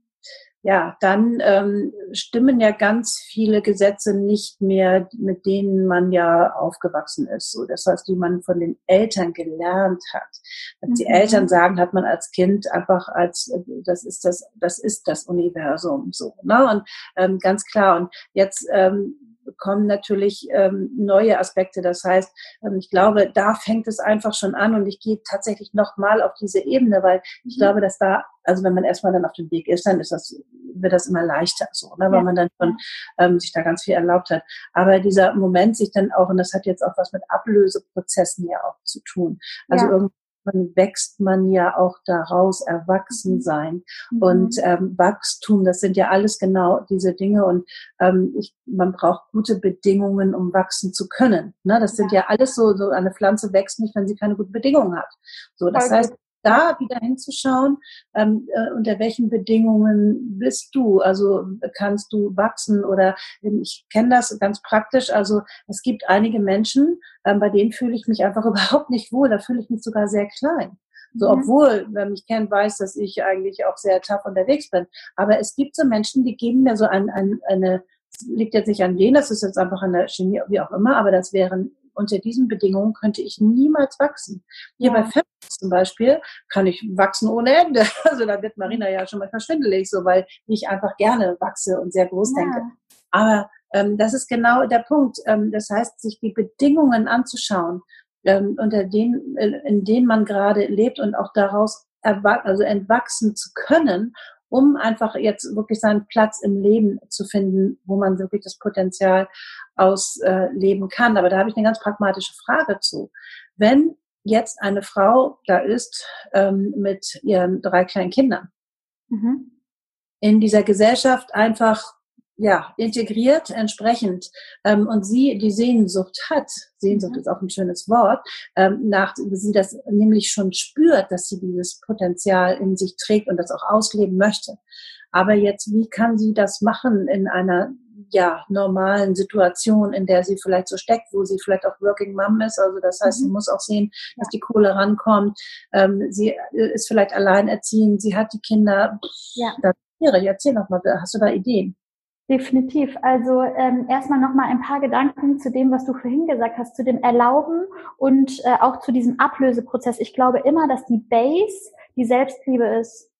ja, dann ähm, stimmen ja ganz viele Gesetze nicht mehr, mit denen man ja aufgewachsen ist. So, das heißt, die man von den Eltern gelernt hat. Was mhm. die Eltern sagen, hat man als Kind einfach als das ist das das ist das Universum so. Ne? Und ähm, ganz klar. Und jetzt ähm, kommen natürlich ähm, neue Aspekte. Das heißt, ähm, ich glaube, da fängt es einfach schon an und ich gehe tatsächlich nochmal auf diese Ebene, weil ich mhm. glaube, dass da, also wenn man erstmal dann auf dem Weg ist, dann ist das, wird das immer leichter so, ne, weil ja. man dann schon ähm, sich da ganz viel erlaubt hat. Aber dieser Moment sich dann auch, und das hat jetzt auch was mit Ablöseprozessen ja auch zu tun. Also ja. irgendwie man wächst man ja auch daraus, erwachsen sein. Mhm. Und ähm, Wachstum, das sind ja alles genau diese Dinge. Und ähm, ich, man braucht gute Bedingungen, um wachsen zu können. Ne? Das sind ja. ja alles so, so eine Pflanze wächst nicht, wenn sie keine guten Bedingungen hat. So, das Voll heißt, da wieder hinzuschauen, ähm, äh, unter welchen Bedingungen bist du? Also kannst du wachsen oder ähm, ich kenne das ganz praktisch. Also es gibt einige Menschen, ähm, bei denen fühle ich mich einfach überhaupt nicht wohl. Da fühle ich mich sogar sehr klein. So, mhm. obwohl, wer mich kennt, weiß, dass ich eigentlich auch sehr tough unterwegs bin. Aber es gibt so Menschen, die geben mir so ein, ein, eine, liegt jetzt nicht an denen, das ist jetzt einfach an der Chemie, wie auch immer, aber das wären unter diesen Bedingungen könnte ich niemals wachsen. Hier ja. bei Feminist zum Beispiel kann ich wachsen ohne Ende. Also da wird Marina ja schon mal verschwindelig, so weil ich einfach gerne wachse und sehr groß ja. denke. Aber ähm, das ist genau der Punkt. Ähm, das heißt, sich die Bedingungen anzuschauen, ähm, unter denen, äh, in denen man gerade lebt und auch daraus also entwachsen zu können um einfach jetzt wirklich seinen Platz im Leben zu finden, wo man wirklich das Potenzial ausleben kann. Aber da habe ich eine ganz pragmatische Frage zu. Wenn jetzt eine Frau da ist ähm, mit ihren drei kleinen Kindern, mhm. in dieser Gesellschaft einfach ja, integriert entsprechend ähm, und sie die Sehnsucht hat, Sehnsucht mhm. ist auch ein schönes Wort, ähm, nach sie das nämlich schon spürt, dass sie dieses Potenzial in sich trägt und das auch ausleben möchte. Aber jetzt, wie kann sie das machen in einer ja, normalen Situation, in der sie vielleicht so steckt, wo sie vielleicht auch Working Mom ist. Also das heißt, mhm. sie muss auch sehen, dass die Kohle rankommt. Ähm, sie ist vielleicht alleinerziehend, sie hat die Kinder. Ja. Das erzähl noch mal, hast du da Ideen? Definitiv. Also ähm, erstmal nochmal ein paar Gedanken zu dem, was du vorhin gesagt hast, zu dem Erlauben und äh, auch zu diesem Ablöseprozess. Ich glaube immer, dass die Base die Selbstliebe ist.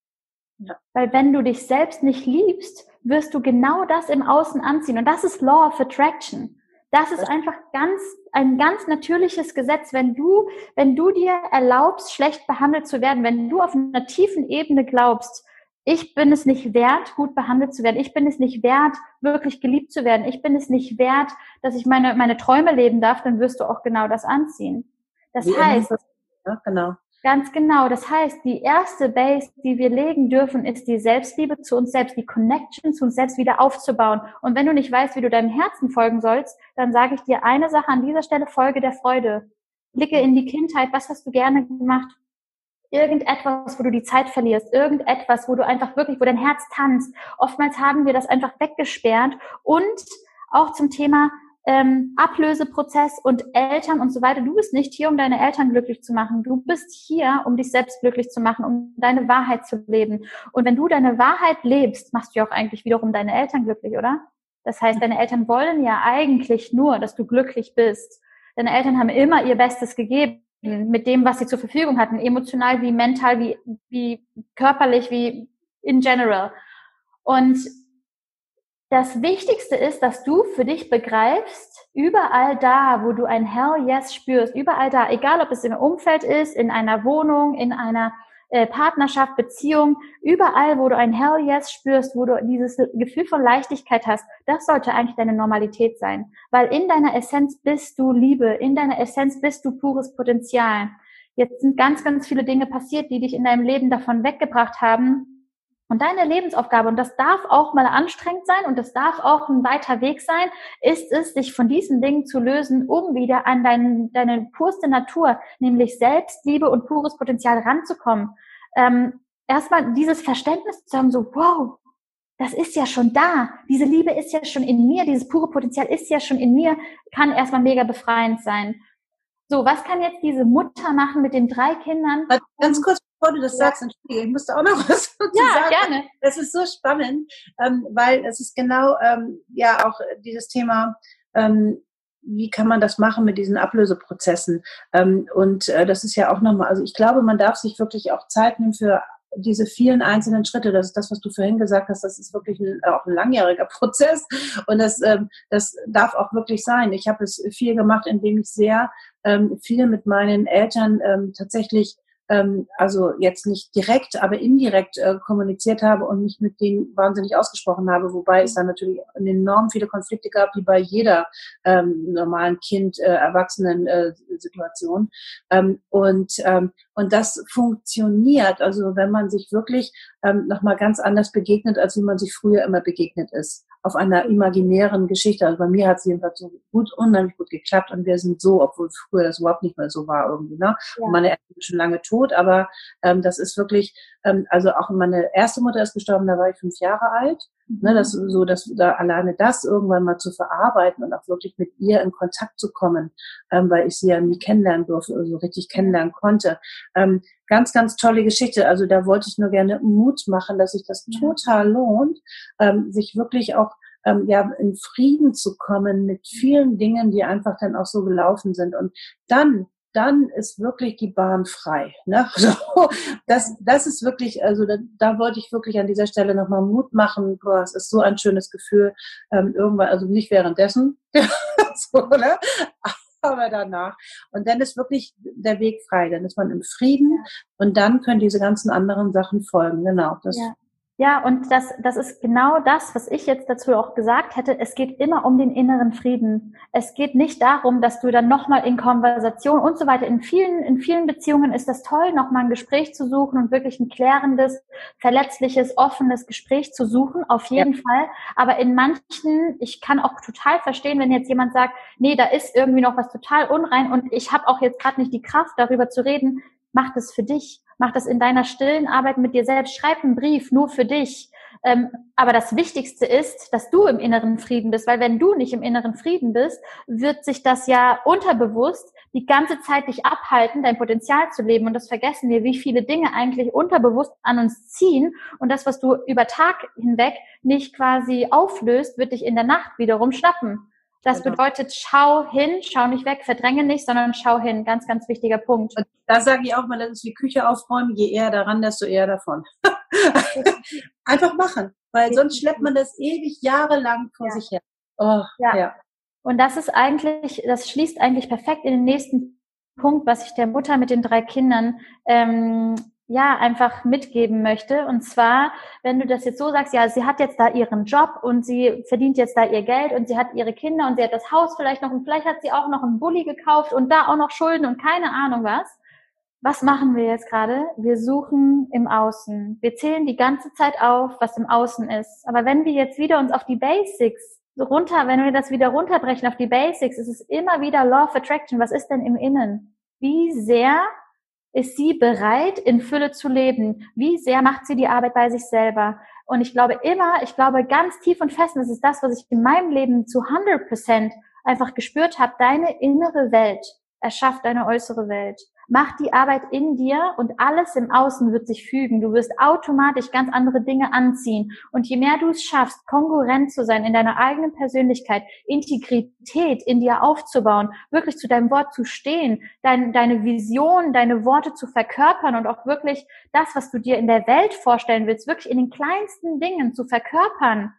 Ja. Weil wenn du dich selbst nicht liebst, wirst du genau das im Außen anziehen. Und das ist Law of Attraction. Das ist einfach ganz, ein ganz natürliches Gesetz. Wenn du, wenn du dir erlaubst, schlecht behandelt zu werden, wenn du auf einer tiefen Ebene glaubst, ich bin es nicht wert, gut behandelt zu werden. Ich bin es nicht wert, wirklich geliebt zu werden. Ich bin es nicht wert, dass ich meine, meine Träume leben darf, dann wirst du auch genau das anziehen. Das Wie heißt, ja, genau. Ganz genau. Das heißt, die erste Base, die wir legen dürfen, ist die Selbstliebe zu uns selbst, die Connection zu uns selbst wieder aufzubauen. Und wenn du nicht weißt, wie du deinem Herzen folgen sollst, dann sage ich dir eine Sache an dieser Stelle, Folge der Freude. Blicke in die Kindheit, was hast du gerne gemacht? Irgendetwas, wo du die Zeit verlierst, irgendetwas, wo du einfach wirklich, wo dein Herz tanzt. Oftmals haben wir das einfach weggesperrt und auch zum Thema ähm, Ablöseprozess und Eltern und so weiter. Du bist nicht hier, um deine Eltern glücklich zu machen. Du bist hier, um dich selbst glücklich zu machen, um deine Wahrheit zu leben. Und wenn du deine Wahrheit lebst, machst du ja auch eigentlich wiederum deine Eltern glücklich, oder? Das heißt, deine Eltern wollen ja eigentlich nur, dass du glücklich bist. Deine Eltern haben immer ihr Bestes gegeben mit dem, was sie zur Verfügung hatten, emotional wie mental, wie, wie körperlich, wie in general. Und das Wichtigste ist, dass du für dich begreifst, überall da, wo du ein Hell Yes spürst, überall da, egal ob es im Umfeld ist, in einer Wohnung, in einer äh, Partnerschaft, Beziehung, überall, wo du ein Hell Yes spürst, wo du dieses Gefühl von Leichtigkeit hast, das sollte eigentlich deine Normalität sein. Weil in deiner Essenz bist du Liebe, in deiner Essenz bist du pures Potenzial. Jetzt sind ganz, ganz viele Dinge passiert, die dich in deinem Leben davon weggebracht haben, und deine Lebensaufgabe, und das darf auch mal anstrengend sein und das darf auch ein weiter Weg sein, ist es, dich von diesen Dingen zu lösen, um wieder an dein, deine purste Natur, nämlich Selbstliebe und pures Potenzial ranzukommen. Ähm, erstmal dieses Verständnis zu haben, so, wow, das ist ja schon da. Diese Liebe ist ja schon in mir, dieses pure Potenzial ist ja schon in mir, kann erstmal mega befreiend sein. So, was kann jetzt diese Mutter machen mit den drei Kindern? Ganz kurz, bevor du das sagst, entschuldige, ich musste auch noch was dazu ja, sagen. Ja, gerne. Das ist so spannend, ähm, weil es ist genau ähm, ja auch dieses Thema, ähm, wie kann man das machen mit diesen Ablöseprozessen? Ähm, und äh, das ist ja auch nochmal, also ich glaube, man darf sich wirklich auch Zeit nehmen für diese vielen einzelnen Schritte, das ist das, was du vorhin gesagt hast, das ist wirklich ein, auch ein langjähriger Prozess und das, ähm, das darf auch wirklich sein. Ich habe es viel gemacht, indem ich sehr ähm, viel mit meinen Eltern ähm, tatsächlich ähm, also jetzt nicht direkt, aber indirekt äh, kommuniziert habe und mich mit denen wahnsinnig ausgesprochen habe, wobei es dann natürlich enorm viele Konflikte gab, wie bei jeder ähm, normalen Kind, äh, Erwachsenen äh, Situation. Ähm, und, ähm, und das funktioniert, also wenn man sich wirklich ähm, nochmal ganz anders begegnet, als wie man sich früher immer begegnet ist auf einer imaginären Geschichte. Also bei mir hat es jedenfalls so gut, unheimlich gut geklappt und wir sind so, obwohl früher das überhaupt nicht mehr so war irgendwie. Ne? Ja. meine Eltern sind schon lange tot, aber ähm, das ist wirklich, ähm, also auch meine erste Mutter ist gestorben, da war ich fünf Jahre alt. Ne? Mhm. Ne, das so, dass da alleine das irgendwann mal zu verarbeiten und auch wirklich mit ihr in Kontakt zu kommen, ähm, weil ich sie ja nie kennenlernen durfte, also richtig kennenlernen konnte. Ähm, ganz, ganz tolle Geschichte. Also da wollte ich nur gerne Mut machen, dass sich das total lohnt, ähm, sich wirklich auch ähm, ja in Frieden zu kommen mit vielen Dingen, die einfach dann auch so gelaufen sind. Und dann dann ist wirklich die Bahn frei. Ne? So, das, das ist wirklich, also da, da wollte ich wirklich an dieser Stelle nochmal Mut machen. Boah, es ist so ein schönes Gefühl. Ähm, irgendwann, also nicht währenddessen, so, ne? aber danach. Und dann ist wirklich der Weg frei. Dann ist man im Frieden und dann können diese ganzen anderen Sachen folgen. Genau. Das ja. Ja, und das, das ist genau das, was ich jetzt dazu auch gesagt hätte. Es geht immer um den inneren Frieden. Es geht nicht darum, dass du dann nochmal in Konversation und so weiter. In vielen, in vielen Beziehungen ist das toll, nochmal ein Gespräch zu suchen und wirklich ein klärendes, verletzliches, offenes Gespräch zu suchen. Auf jeden ja. Fall. Aber in manchen, ich kann auch total verstehen, wenn jetzt jemand sagt, nee, da ist irgendwie noch was total unrein und ich habe auch jetzt gerade nicht die Kraft, darüber zu reden. Mach das für dich Mach das in deiner stillen Arbeit mit dir selbst. Schreib einen Brief nur für dich. Ähm, aber das Wichtigste ist, dass du im inneren Frieden bist, weil wenn du nicht im inneren Frieden bist, wird sich das ja unterbewusst die ganze Zeit dich abhalten, dein Potenzial zu leben. Und das vergessen wir, wie viele Dinge eigentlich unterbewusst an uns ziehen. Und das, was du über Tag hinweg nicht quasi auflöst, wird dich in der Nacht wiederum schnappen. Das genau. bedeutet, schau hin, schau nicht weg, verdränge nicht, sondern schau hin. Ganz, ganz wichtiger Punkt. Und da sage ich auch mal, das ist wie Küche aufräumen. Je eher daran, desto eher davon. Einfach machen, weil sonst schleppt man das ewig jahrelang vor ja. sich her. Oh, ja. ja. Und das ist eigentlich, das schließt eigentlich perfekt in den nächsten Punkt, was ich der Mutter mit den drei Kindern ähm, ja, einfach mitgeben möchte. Und zwar, wenn du das jetzt so sagst, ja, sie hat jetzt da ihren Job und sie verdient jetzt da ihr Geld und sie hat ihre Kinder und sie hat das Haus vielleicht noch und vielleicht hat sie auch noch einen Bulli gekauft und da auch noch Schulden und keine Ahnung was. was machen wir jetzt gerade? Wir suchen im Außen. Wir zählen die ganze Zeit auf, was im Außen ist. Aber wenn wir jetzt wieder uns auf die Basics runter, wenn wir das wieder runterbrechen auf die Basics, ist es immer wieder Law of Attraction. Was ist denn im Innen? Wie sehr ist sie bereit, in Fülle zu leben? Wie sehr macht sie die Arbeit bei sich selber? Und ich glaube immer, ich glaube ganz tief und fest, das ist das, was ich in meinem Leben zu 100 Prozent einfach gespürt habe, deine innere Welt erschafft deine äußere Welt. Mach die Arbeit in dir und alles im Außen wird sich fügen. Du wirst automatisch ganz andere Dinge anziehen. Und je mehr du es schaffst, kongruent zu sein in deiner eigenen Persönlichkeit, Integrität in dir aufzubauen, wirklich zu deinem Wort zu stehen, dein, deine Vision, deine Worte zu verkörpern und auch wirklich das, was du dir in der Welt vorstellen willst, wirklich in den kleinsten Dingen zu verkörpern,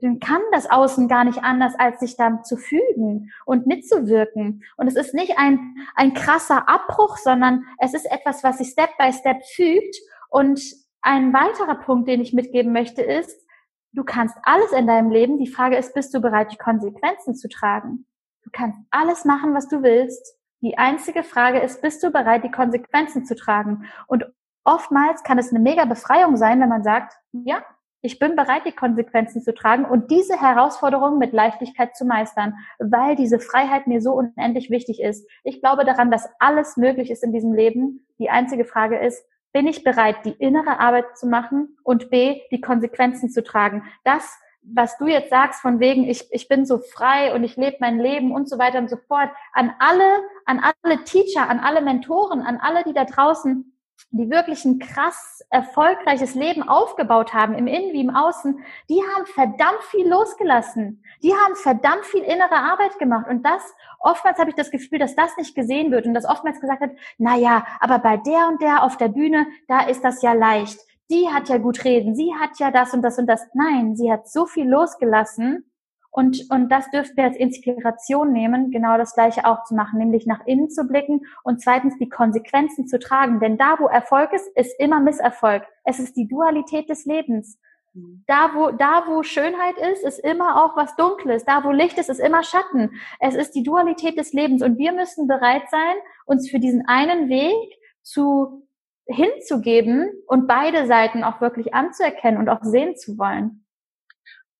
dann kann das Außen gar nicht anders, als sich da zu fügen und mitzuwirken. Und es ist nicht ein, ein krasser Abbruch, sondern es ist etwas, was sich Step by Step fügt. Und ein weiterer Punkt, den ich mitgeben möchte, ist, du kannst alles in deinem Leben. Die Frage ist, bist du bereit, die Konsequenzen zu tragen? Du kannst alles machen, was du willst. Die einzige Frage ist, bist du bereit, die Konsequenzen zu tragen? Und oftmals kann es eine mega Befreiung sein, wenn man sagt, ja, ich bin bereit, die Konsequenzen zu tragen und diese Herausforderung mit Leichtigkeit zu meistern, weil diese Freiheit mir so unendlich wichtig ist. Ich glaube daran, dass alles möglich ist in diesem Leben. Die einzige Frage ist, bin ich bereit, die innere Arbeit zu machen und B, die Konsequenzen zu tragen? Das, was du jetzt sagst, von wegen, ich, ich bin so frei und ich lebe mein Leben und so weiter und so fort, an alle, an alle Teacher, an alle Mentoren, an alle, die da draußen die wirklich ein krass erfolgreiches Leben aufgebaut haben, im Innen wie im Außen, die haben verdammt viel losgelassen. Die haben verdammt viel innere Arbeit gemacht. Und das, oftmals habe ich das Gefühl, dass das nicht gesehen wird und dass oftmals gesagt wird, na ja, aber bei der und der auf der Bühne, da ist das ja leicht. Die hat ja gut reden. Sie hat ja das und das und das. Nein, sie hat so viel losgelassen und, und das dürfen wir als Inspiration nehmen, genau das Gleiche auch zu machen, nämlich nach innen zu blicken und zweitens die Konsequenzen zu tragen. Denn da, wo Erfolg ist, ist immer Misserfolg. Es ist die Dualität des Lebens. Mhm. Da wo, da, wo Schönheit ist, ist immer auch was Dunkles. Da, wo Licht ist, ist immer Schatten. Es ist die Dualität des Lebens. Und wir müssen bereit sein, uns für diesen einen Weg zu hinzugeben und beide Seiten auch wirklich anzuerkennen und auch sehen zu wollen.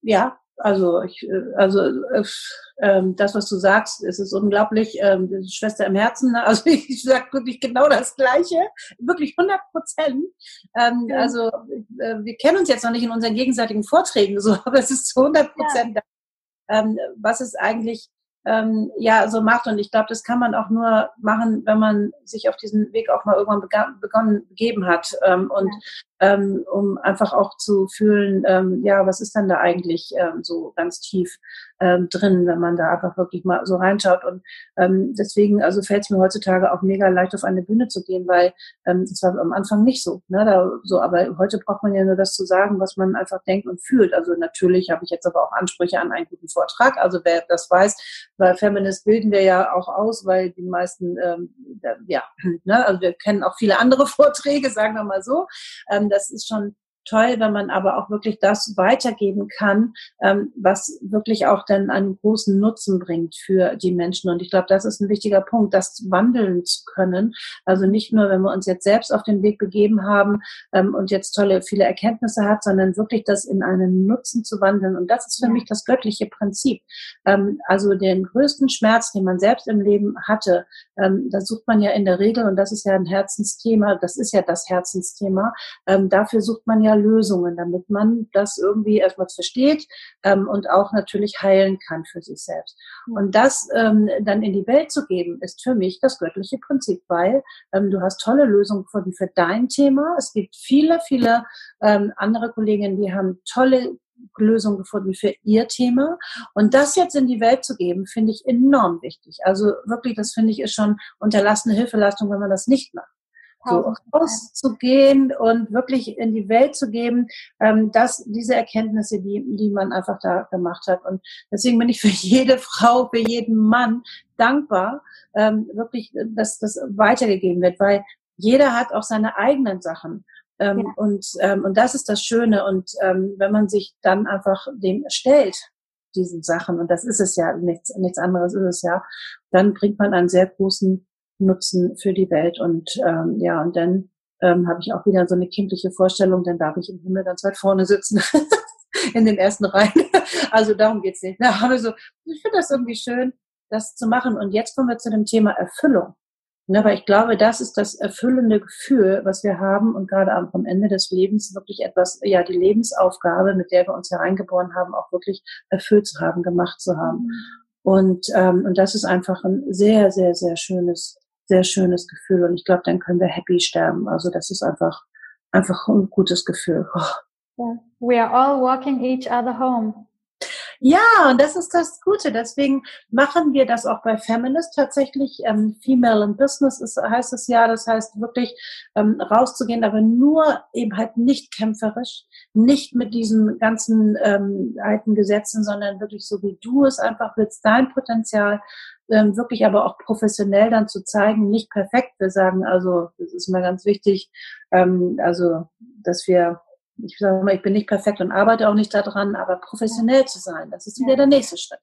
Ja, also ich, äh, also äh, ähm, das, was du sagst, es ist unglaublich. Ähm, Schwester im Herzen. Ne? Also ich sage wirklich genau das Gleiche, wirklich 100 Prozent. Ähm, ja. Also äh, wir kennen uns jetzt noch nicht in unseren gegenseitigen Vorträgen, so, aber es ist zu 100 Prozent. Ja. Ähm, was ist eigentlich ähm, ja so macht. Und ich glaube, das kann man auch nur machen, wenn man sich auf diesen Weg auch mal irgendwann begonnen, begeben hat. Ähm, und ähm, um einfach auch zu fühlen, ähm, ja, was ist denn da eigentlich ähm, so ganz tief ähm, drin, wenn man da einfach wirklich mal so reinschaut. Und ähm, deswegen, also fällt es mir heutzutage auch mega leicht, auf eine Bühne zu gehen, weil ähm, das war am Anfang nicht so. Ne? Da, so, aber heute braucht man ja nur das zu sagen, was man einfach denkt und fühlt. Also natürlich habe ich jetzt aber auch Ansprüche an einen guten Vortrag. Also wer das weiß, weil Feminist bilden wir ja auch aus, weil die meisten, ja, ne? also wir kennen auch viele andere Vorträge, sagen wir mal so. Ähm, das ist schon toll, wenn man aber auch wirklich das weitergeben kann, ähm, was wirklich auch dann einen großen Nutzen bringt für die Menschen. Und ich glaube, das ist ein wichtiger Punkt, das wandeln zu können. Also nicht nur, wenn wir uns jetzt selbst auf den Weg begeben haben ähm, und jetzt tolle, viele Erkenntnisse hat, sondern wirklich das in einen Nutzen zu wandeln. Und das ist für mich das göttliche Prinzip. Ähm, also den größten Schmerz, den man selbst im Leben hatte, ähm, da sucht man ja in der Regel, und das ist ja ein Herzensthema, das ist ja das Herzensthema, ähm, dafür sucht man ja Lösungen, damit man das irgendwie erstmal versteht ähm, und auch natürlich heilen kann für sich selbst. Und das ähm, dann in die Welt zu geben, ist für mich das göttliche Prinzip, weil ähm, du hast tolle Lösungen gefunden für dein Thema. Es gibt viele, viele ähm, andere Kolleginnen, die haben tolle Lösungen gefunden für ihr Thema. Und das jetzt in die Welt zu geben, finde ich enorm wichtig. Also wirklich, das finde ich ist schon unterlassene Hilfeleistung, wenn man das nicht macht so rauszugehen und wirklich in die Welt zu geben, ähm, dass diese Erkenntnisse, die, die man einfach da gemacht hat. Und deswegen bin ich für jede Frau, für jeden Mann dankbar, ähm, wirklich, dass das weitergegeben wird, weil jeder hat auch seine eigenen Sachen. Ähm, ja. und, ähm, und das ist das Schöne. Und ähm, wenn man sich dann einfach dem stellt, diesen Sachen, und das ist es ja, nichts, nichts anderes ist es ja, dann bringt man einen sehr großen nutzen für die Welt. Und ähm, ja, und dann ähm, habe ich auch wieder so eine kindliche Vorstellung, dann darf ich im Himmel ganz weit vorne sitzen. in den ersten Reihen. Also darum geht's nicht. Ne? Aber so, ich finde das irgendwie schön, das zu machen. Und jetzt kommen wir zu dem Thema Erfüllung. Ne, weil ich glaube, das ist das erfüllende Gefühl, was wir haben und gerade am Ende des Lebens wirklich etwas, ja, die Lebensaufgabe, mit der wir uns hereingeboren haben, auch wirklich erfüllt zu haben, gemacht zu haben. Mhm. Und, ähm, und das ist einfach ein sehr, sehr, sehr schönes, sehr schönes Gefühl. Und ich glaube, dann können wir happy sterben. Also das ist einfach, einfach ein gutes Gefühl. Oh. We are all walking each other home. Ja, und das ist das Gute. Deswegen machen wir das auch bei Feminist tatsächlich. Ähm, Female in Business ist, heißt es ja. Das heißt wirklich ähm, rauszugehen, aber nur eben halt nicht kämpferisch, nicht mit diesen ganzen ähm, alten Gesetzen, sondern wirklich so wie du es einfach willst, dein Potenzial ähm, wirklich aber auch professionell dann zu zeigen, nicht perfekt. Wir sagen also, das ist mal ganz wichtig, ähm, also dass wir ich sage mal, ich bin nicht perfekt und arbeite auch nicht daran, aber professionell zu sein, das ist wieder der nächste Schritt.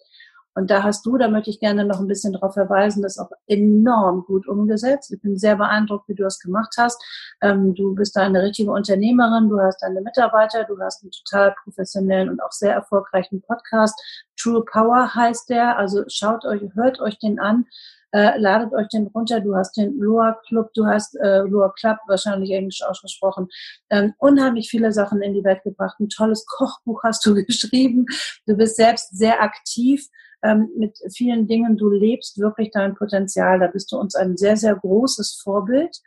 Und da hast du, da möchte ich gerne noch ein bisschen darauf verweisen, das auch enorm gut umgesetzt. Ich bin sehr beeindruckt, wie du das gemacht hast. Ähm, du bist da eine richtige Unternehmerin, du hast deine Mitarbeiter, du hast einen total professionellen und auch sehr erfolgreichen Podcast. True Power heißt der. Also schaut euch, hört euch den an äh, ladet euch den runter. Du hast den Loa Club, du hast äh, Loa Club, wahrscheinlich englisch ausgesprochen, ähm, unheimlich viele Sachen in die Welt gebracht. Ein tolles Kochbuch hast du geschrieben. Du bist selbst sehr aktiv ähm, mit vielen Dingen. Du lebst wirklich dein Potenzial. Da bist du uns ein sehr, sehr großes Vorbild.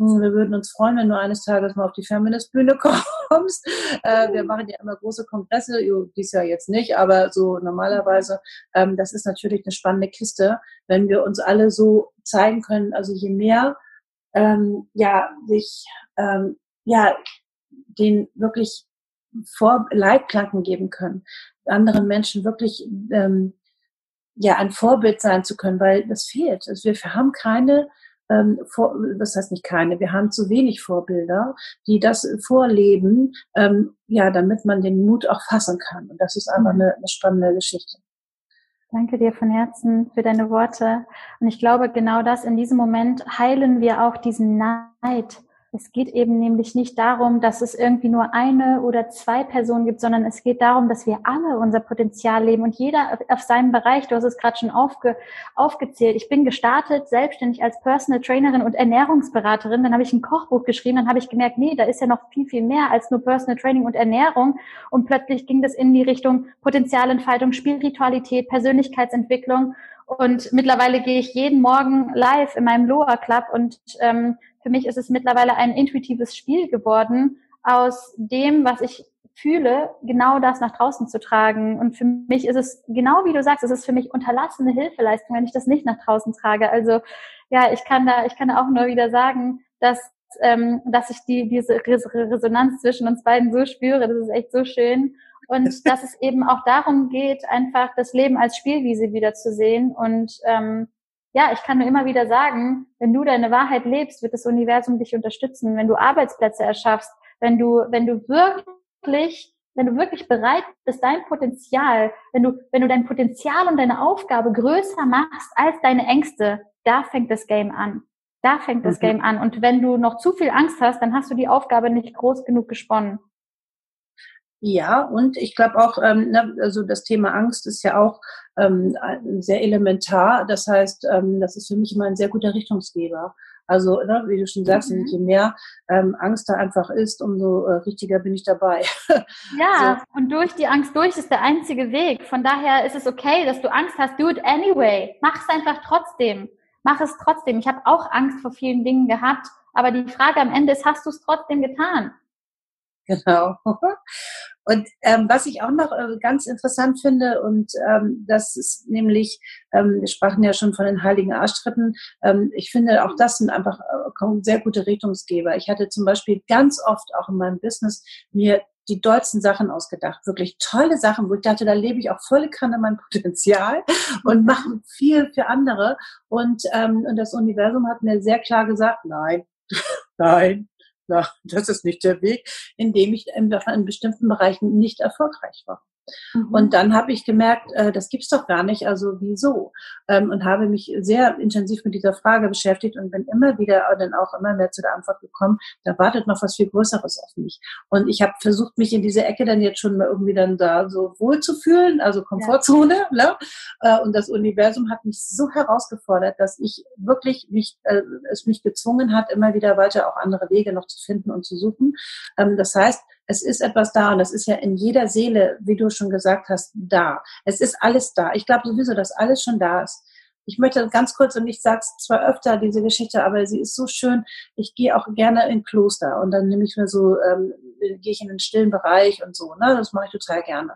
Wir würden uns freuen, wenn du eines Tages mal auf die Feminist-Bühne kommst. Äh, wir machen ja immer große Kongresse, dies Jahr jetzt nicht, aber so normalerweise. Ähm, das ist natürlich eine spannende Kiste, wenn wir uns alle so zeigen können. Also je mehr ähm, ja sich ähm, ja den wirklich vor Leitplanken geben können, anderen Menschen wirklich ähm, ja ein Vorbild sein zu können, weil das fehlt. Also wir haben keine ähm, vor, das heißt nicht keine, wir haben zu wenig Vorbilder, die das vorleben, ähm, ja, damit man den Mut auch fassen kann. Und das ist einfach mhm. eine, eine spannende Geschichte. Danke dir von Herzen für deine Worte. Und ich glaube, genau das in diesem Moment heilen wir auch diesen Neid, es geht eben nämlich nicht darum, dass es irgendwie nur eine oder zwei Personen gibt, sondern es geht darum, dass wir alle unser Potenzial leben und jeder auf seinem Bereich, du hast es gerade schon aufge, aufgezählt. Ich bin gestartet selbstständig als Personal Trainerin und Ernährungsberaterin, dann habe ich ein Kochbuch geschrieben, dann habe ich gemerkt, nee, da ist ja noch viel, viel mehr als nur Personal Training und Ernährung. Und plötzlich ging das in die Richtung Potenzialentfaltung, Spiritualität, Persönlichkeitsentwicklung. Und mittlerweile gehe ich jeden Morgen live in meinem Loa Club und ähm, für mich ist es mittlerweile ein intuitives Spiel geworden, aus dem, was ich fühle, genau das nach draußen zu tragen. Und für mich ist es, genau wie du sagst, es ist für mich unterlassene Hilfeleistung, wenn ich das nicht nach draußen trage. Also ja, ich kann da, ich kann da auch nur wieder sagen, dass ähm, dass ich die, diese Resonanz zwischen uns beiden so spüre. Das ist echt so schön. Und dass es eben auch darum geht, einfach das Leben als Spielwiese wieder zu sehen und ähm, ja, ich kann nur immer wieder sagen, wenn du deine Wahrheit lebst, wird das Universum dich unterstützen. Wenn du Arbeitsplätze erschaffst, wenn du, wenn du wirklich, wenn du wirklich bereit bist, dein Potenzial, wenn du, wenn du dein Potenzial und deine Aufgabe größer machst als deine Ängste, da fängt das Game an. Da fängt das mhm. Game an. Und wenn du noch zu viel Angst hast, dann hast du die Aufgabe nicht groß genug gesponnen. Ja, und ich glaube auch, ähm, ne, also das Thema Angst ist ja auch ähm, sehr elementar. Das heißt, ähm, das ist für mich immer ein sehr guter Richtungsgeber. Also, ne, wie du schon sagst, mhm. je mehr ähm, Angst da einfach ist, umso äh, richtiger bin ich dabei. Ja, so. und durch die Angst durch ist der einzige Weg. Von daher ist es okay, dass du Angst hast. Do it anyway. Mach es einfach trotzdem. Mach es trotzdem. Ich habe auch Angst vor vielen Dingen gehabt. Aber die Frage am Ende ist, hast du es trotzdem getan? Genau. Und ähm, was ich auch noch äh, ganz interessant finde, und ähm, das ist nämlich, ähm, wir sprachen ja schon von den heiligen Arschtritten, ähm, ich finde auch das sind einfach äh, sehr gute Richtungsgeber. Ich hatte zum Beispiel ganz oft auch in meinem Business mir die dollsten Sachen ausgedacht. Wirklich tolle Sachen, wo ich dachte, da lebe ich auch volle Kanne mein Potenzial und mache viel für andere. Und, ähm, und das Universum hat mir sehr klar gesagt, nein, nein, na, das ist nicht der Weg, in dem ich in bestimmten Bereichen nicht erfolgreich war. Mhm. Und dann habe ich gemerkt, äh, das gibt's doch gar nicht, also wieso? Ähm, und habe mich sehr intensiv mit dieser Frage beschäftigt und bin immer wieder dann auch immer mehr zu der Antwort gekommen, da wartet noch was viel Größeres auf mich. Und ich habe versucht, mich in diese Ecke dann jetzt schon mal irgendwie dann da so wohl zu fühlen, also Komfortzone. Ja. Ne? Äh, und das Universum hat mich so herausgefordert, dass ich wirklich mich, äh, es mich gezwungen hat, immer wieder weiter auch andere Wege noch zu finden und zu suchen. Ähm, das heißt, es ist etwas da und das ist ja in jeder Seele, wie du schon gesagt hast, da. Es ist alles da. Ich glaube sowieso, dass alles schon da ist. Ich möchte ganz kurz, und ich sage es zwar öfter, diese Geschichte, aber sie ist so schön. Ich gehe auch gerne in Kloster und dann nehme ich mir so, ähm, gehe ich in den stillen Bereich und so. Ne? Das mache ich total gerne.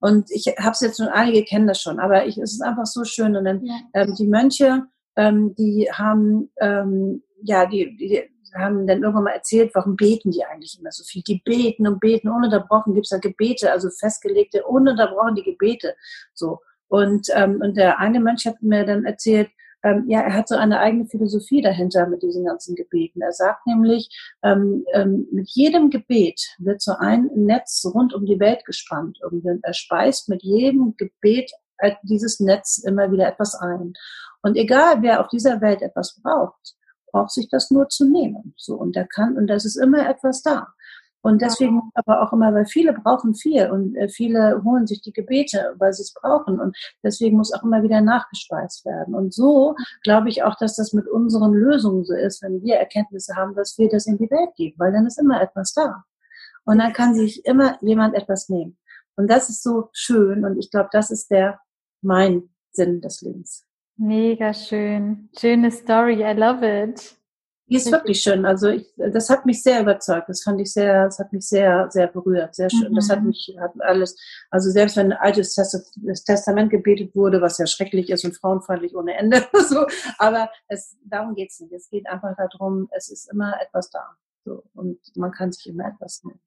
Und ich habe es jetzt schon, einige kennen das schon, aber ich, es ist einfach so schön. Und dann ja. ähm, die Mönche, ähm, die haben, ähm, ja, die, die haben dann irgendwann mal erzählt, warum beten die eigentlich immer so viel. Die beten und beten ununterbrochen. Gibt es da Gebete, also festgelegte, ununterbrochen die Gebete. So. Und, ähm, und der eine Mönch hat mir dann erzählt, ähm, ja, er hat so eine eigene Philosophie dahinter mit diesen ganzen Gebeten. Er sagt nämlich, ähm, ähm, mit jedem Gebet wird so ein Netz rund um die Welt gespannt. Und er speist mit jedem Gebet dieses Netz immer wieder etwas ein. Und egal, wer auf dieser Welt etwas braucht, braucht sich das nur zu nehmen. So, und der kann, und das ist immer etwas da. Und deswegen aber auch immer, weil viele brauchen viel und äh, viele holen sich die Gebete, weil sie es brauchen. Und deswegen muss auch immer wieder nachgespeist werden. Und so glaube ich auch, dass das mit unseren Lösungen so ist, wenn wir Erkenntnisse haben, dass wir das in die Welt geben, weil dann ist immer etwas da. Und dann kann sich immer jemand etwas nehmen. Und das ist so schön. Und ich glaube, das ist der, mein Sinn des Lebens. Mega schön. Schöne Story. I love it. Die ist wirklich schön. Also ich, das hat mich sehr überzeugt. Das fand ich sehr, das hat mich sehr, sehr berührt. Sehr schön. Mhm. Das hat mhm. mich, hat alles, also selbst wenn ein altes Testament gebetet wurde, was ja schrecklich ist und frauenfeindlich ohne Ende, so, aber es, darum geht's nicht. Es geht einfach darum, es ist immer etwas da. So, und man kann sich immer etwas nehmen.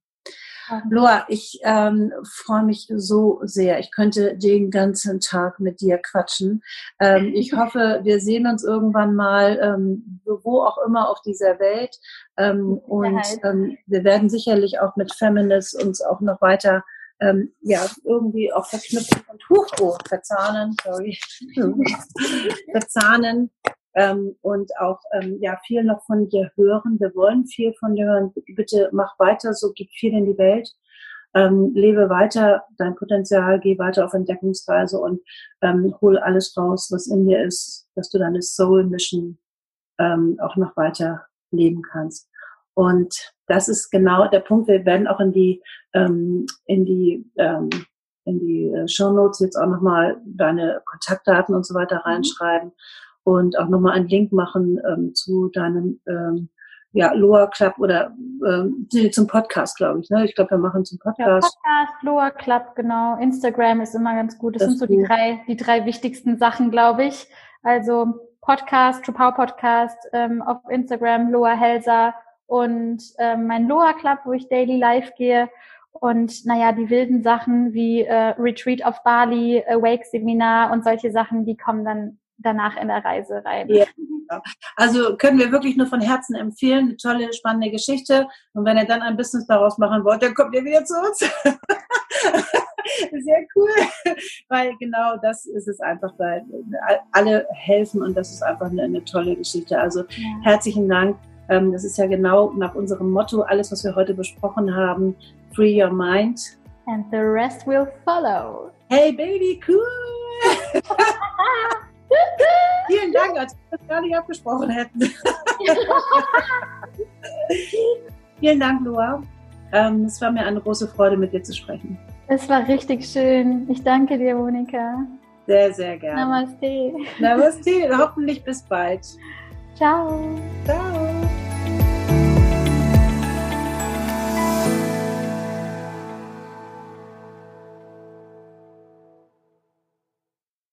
Loa, ich ähm, freue mich so sehr. Ich könnte den ganzen Tag mit dir quatschen. Ähm, ich hoffe, wir sehen uns irgendwann mal, ähm, wo auch immer auf dieser Welt. Ähm, und ähm, wir werden sicherlich auch mit Feminist uns auch noch weiter ähm, ja, irgendwie auch verknüpfen und hoch, oh, verzahnen, sorry, verzahnen ähm, und auch ähm, ja viel noch von dir hören. Wir wollen viel von dir hören. Bitte mach weiter, so gib viel in die Welt. Ähm, lebe weiter dein Potenzial, geh weiter auf Entdeckungsreise und ähm, hol alles raus, was in dir ist, dass du deine Soul Mission ähm, auch noch weiter leben kannst. Und das ist genau der Punkt. Wir werden auch in die ähm, in die ähm, in die äh, Show Notes jetzt auch nochmal deine Kontaktdaten und so weiter mhm. Und auch nochmal einen Link machen ähm, zu deinem ähm, ja, Loa Club oder ähm, zum Podcast, glaube ich. Ne? Ich glaube, wir machen zum Podcast. Ja, Podcast, Loa Club, genau. Instagram ist immer ganz gut. Das, das sind so die drei, die drei wichtigsten Sachen, glaube ich. Also Podcast, True Power Podcast, ähm, auf Instagram Loa Helsa und ähm, mein Loa Club, wo ich daily live gehe. Und naja, die wilden Sachen wie äh, Retreat auf Bali, Awake Seminar und solche Sachen, die kommen dann danach in der Reise rein. Ja. Also können wir wirklich nur von Herzen empfehlen. Eine tolle, spannende Geschichte. Und wenn ihr dann ein Business daraus machen wollt, dann kommt ihr wieder zu uns. Sehr cool, weil genau das ist es einfach, weil alle helfen und das ist einfach eine, eine tolle Geschichte. Also ja. herzlichen Dank. Ähm, das ist ja genau nach unserem Motto, alles, was wir heute besprochen haben. Free your mind. And the rest will follow. Hey Baby, cool! Vielen Dank, als wir das gar nicht abgesprochen hätten. Vielen Dank, Loa. Ähm, es war mir eine große Freude, mit dir zu sprechen. Es war richtig schön. Ich danke dir, Monika. Sehr, sehr gerne. Namaste. Namaste. Hoffentlich bis bald. Ciao. Ciao.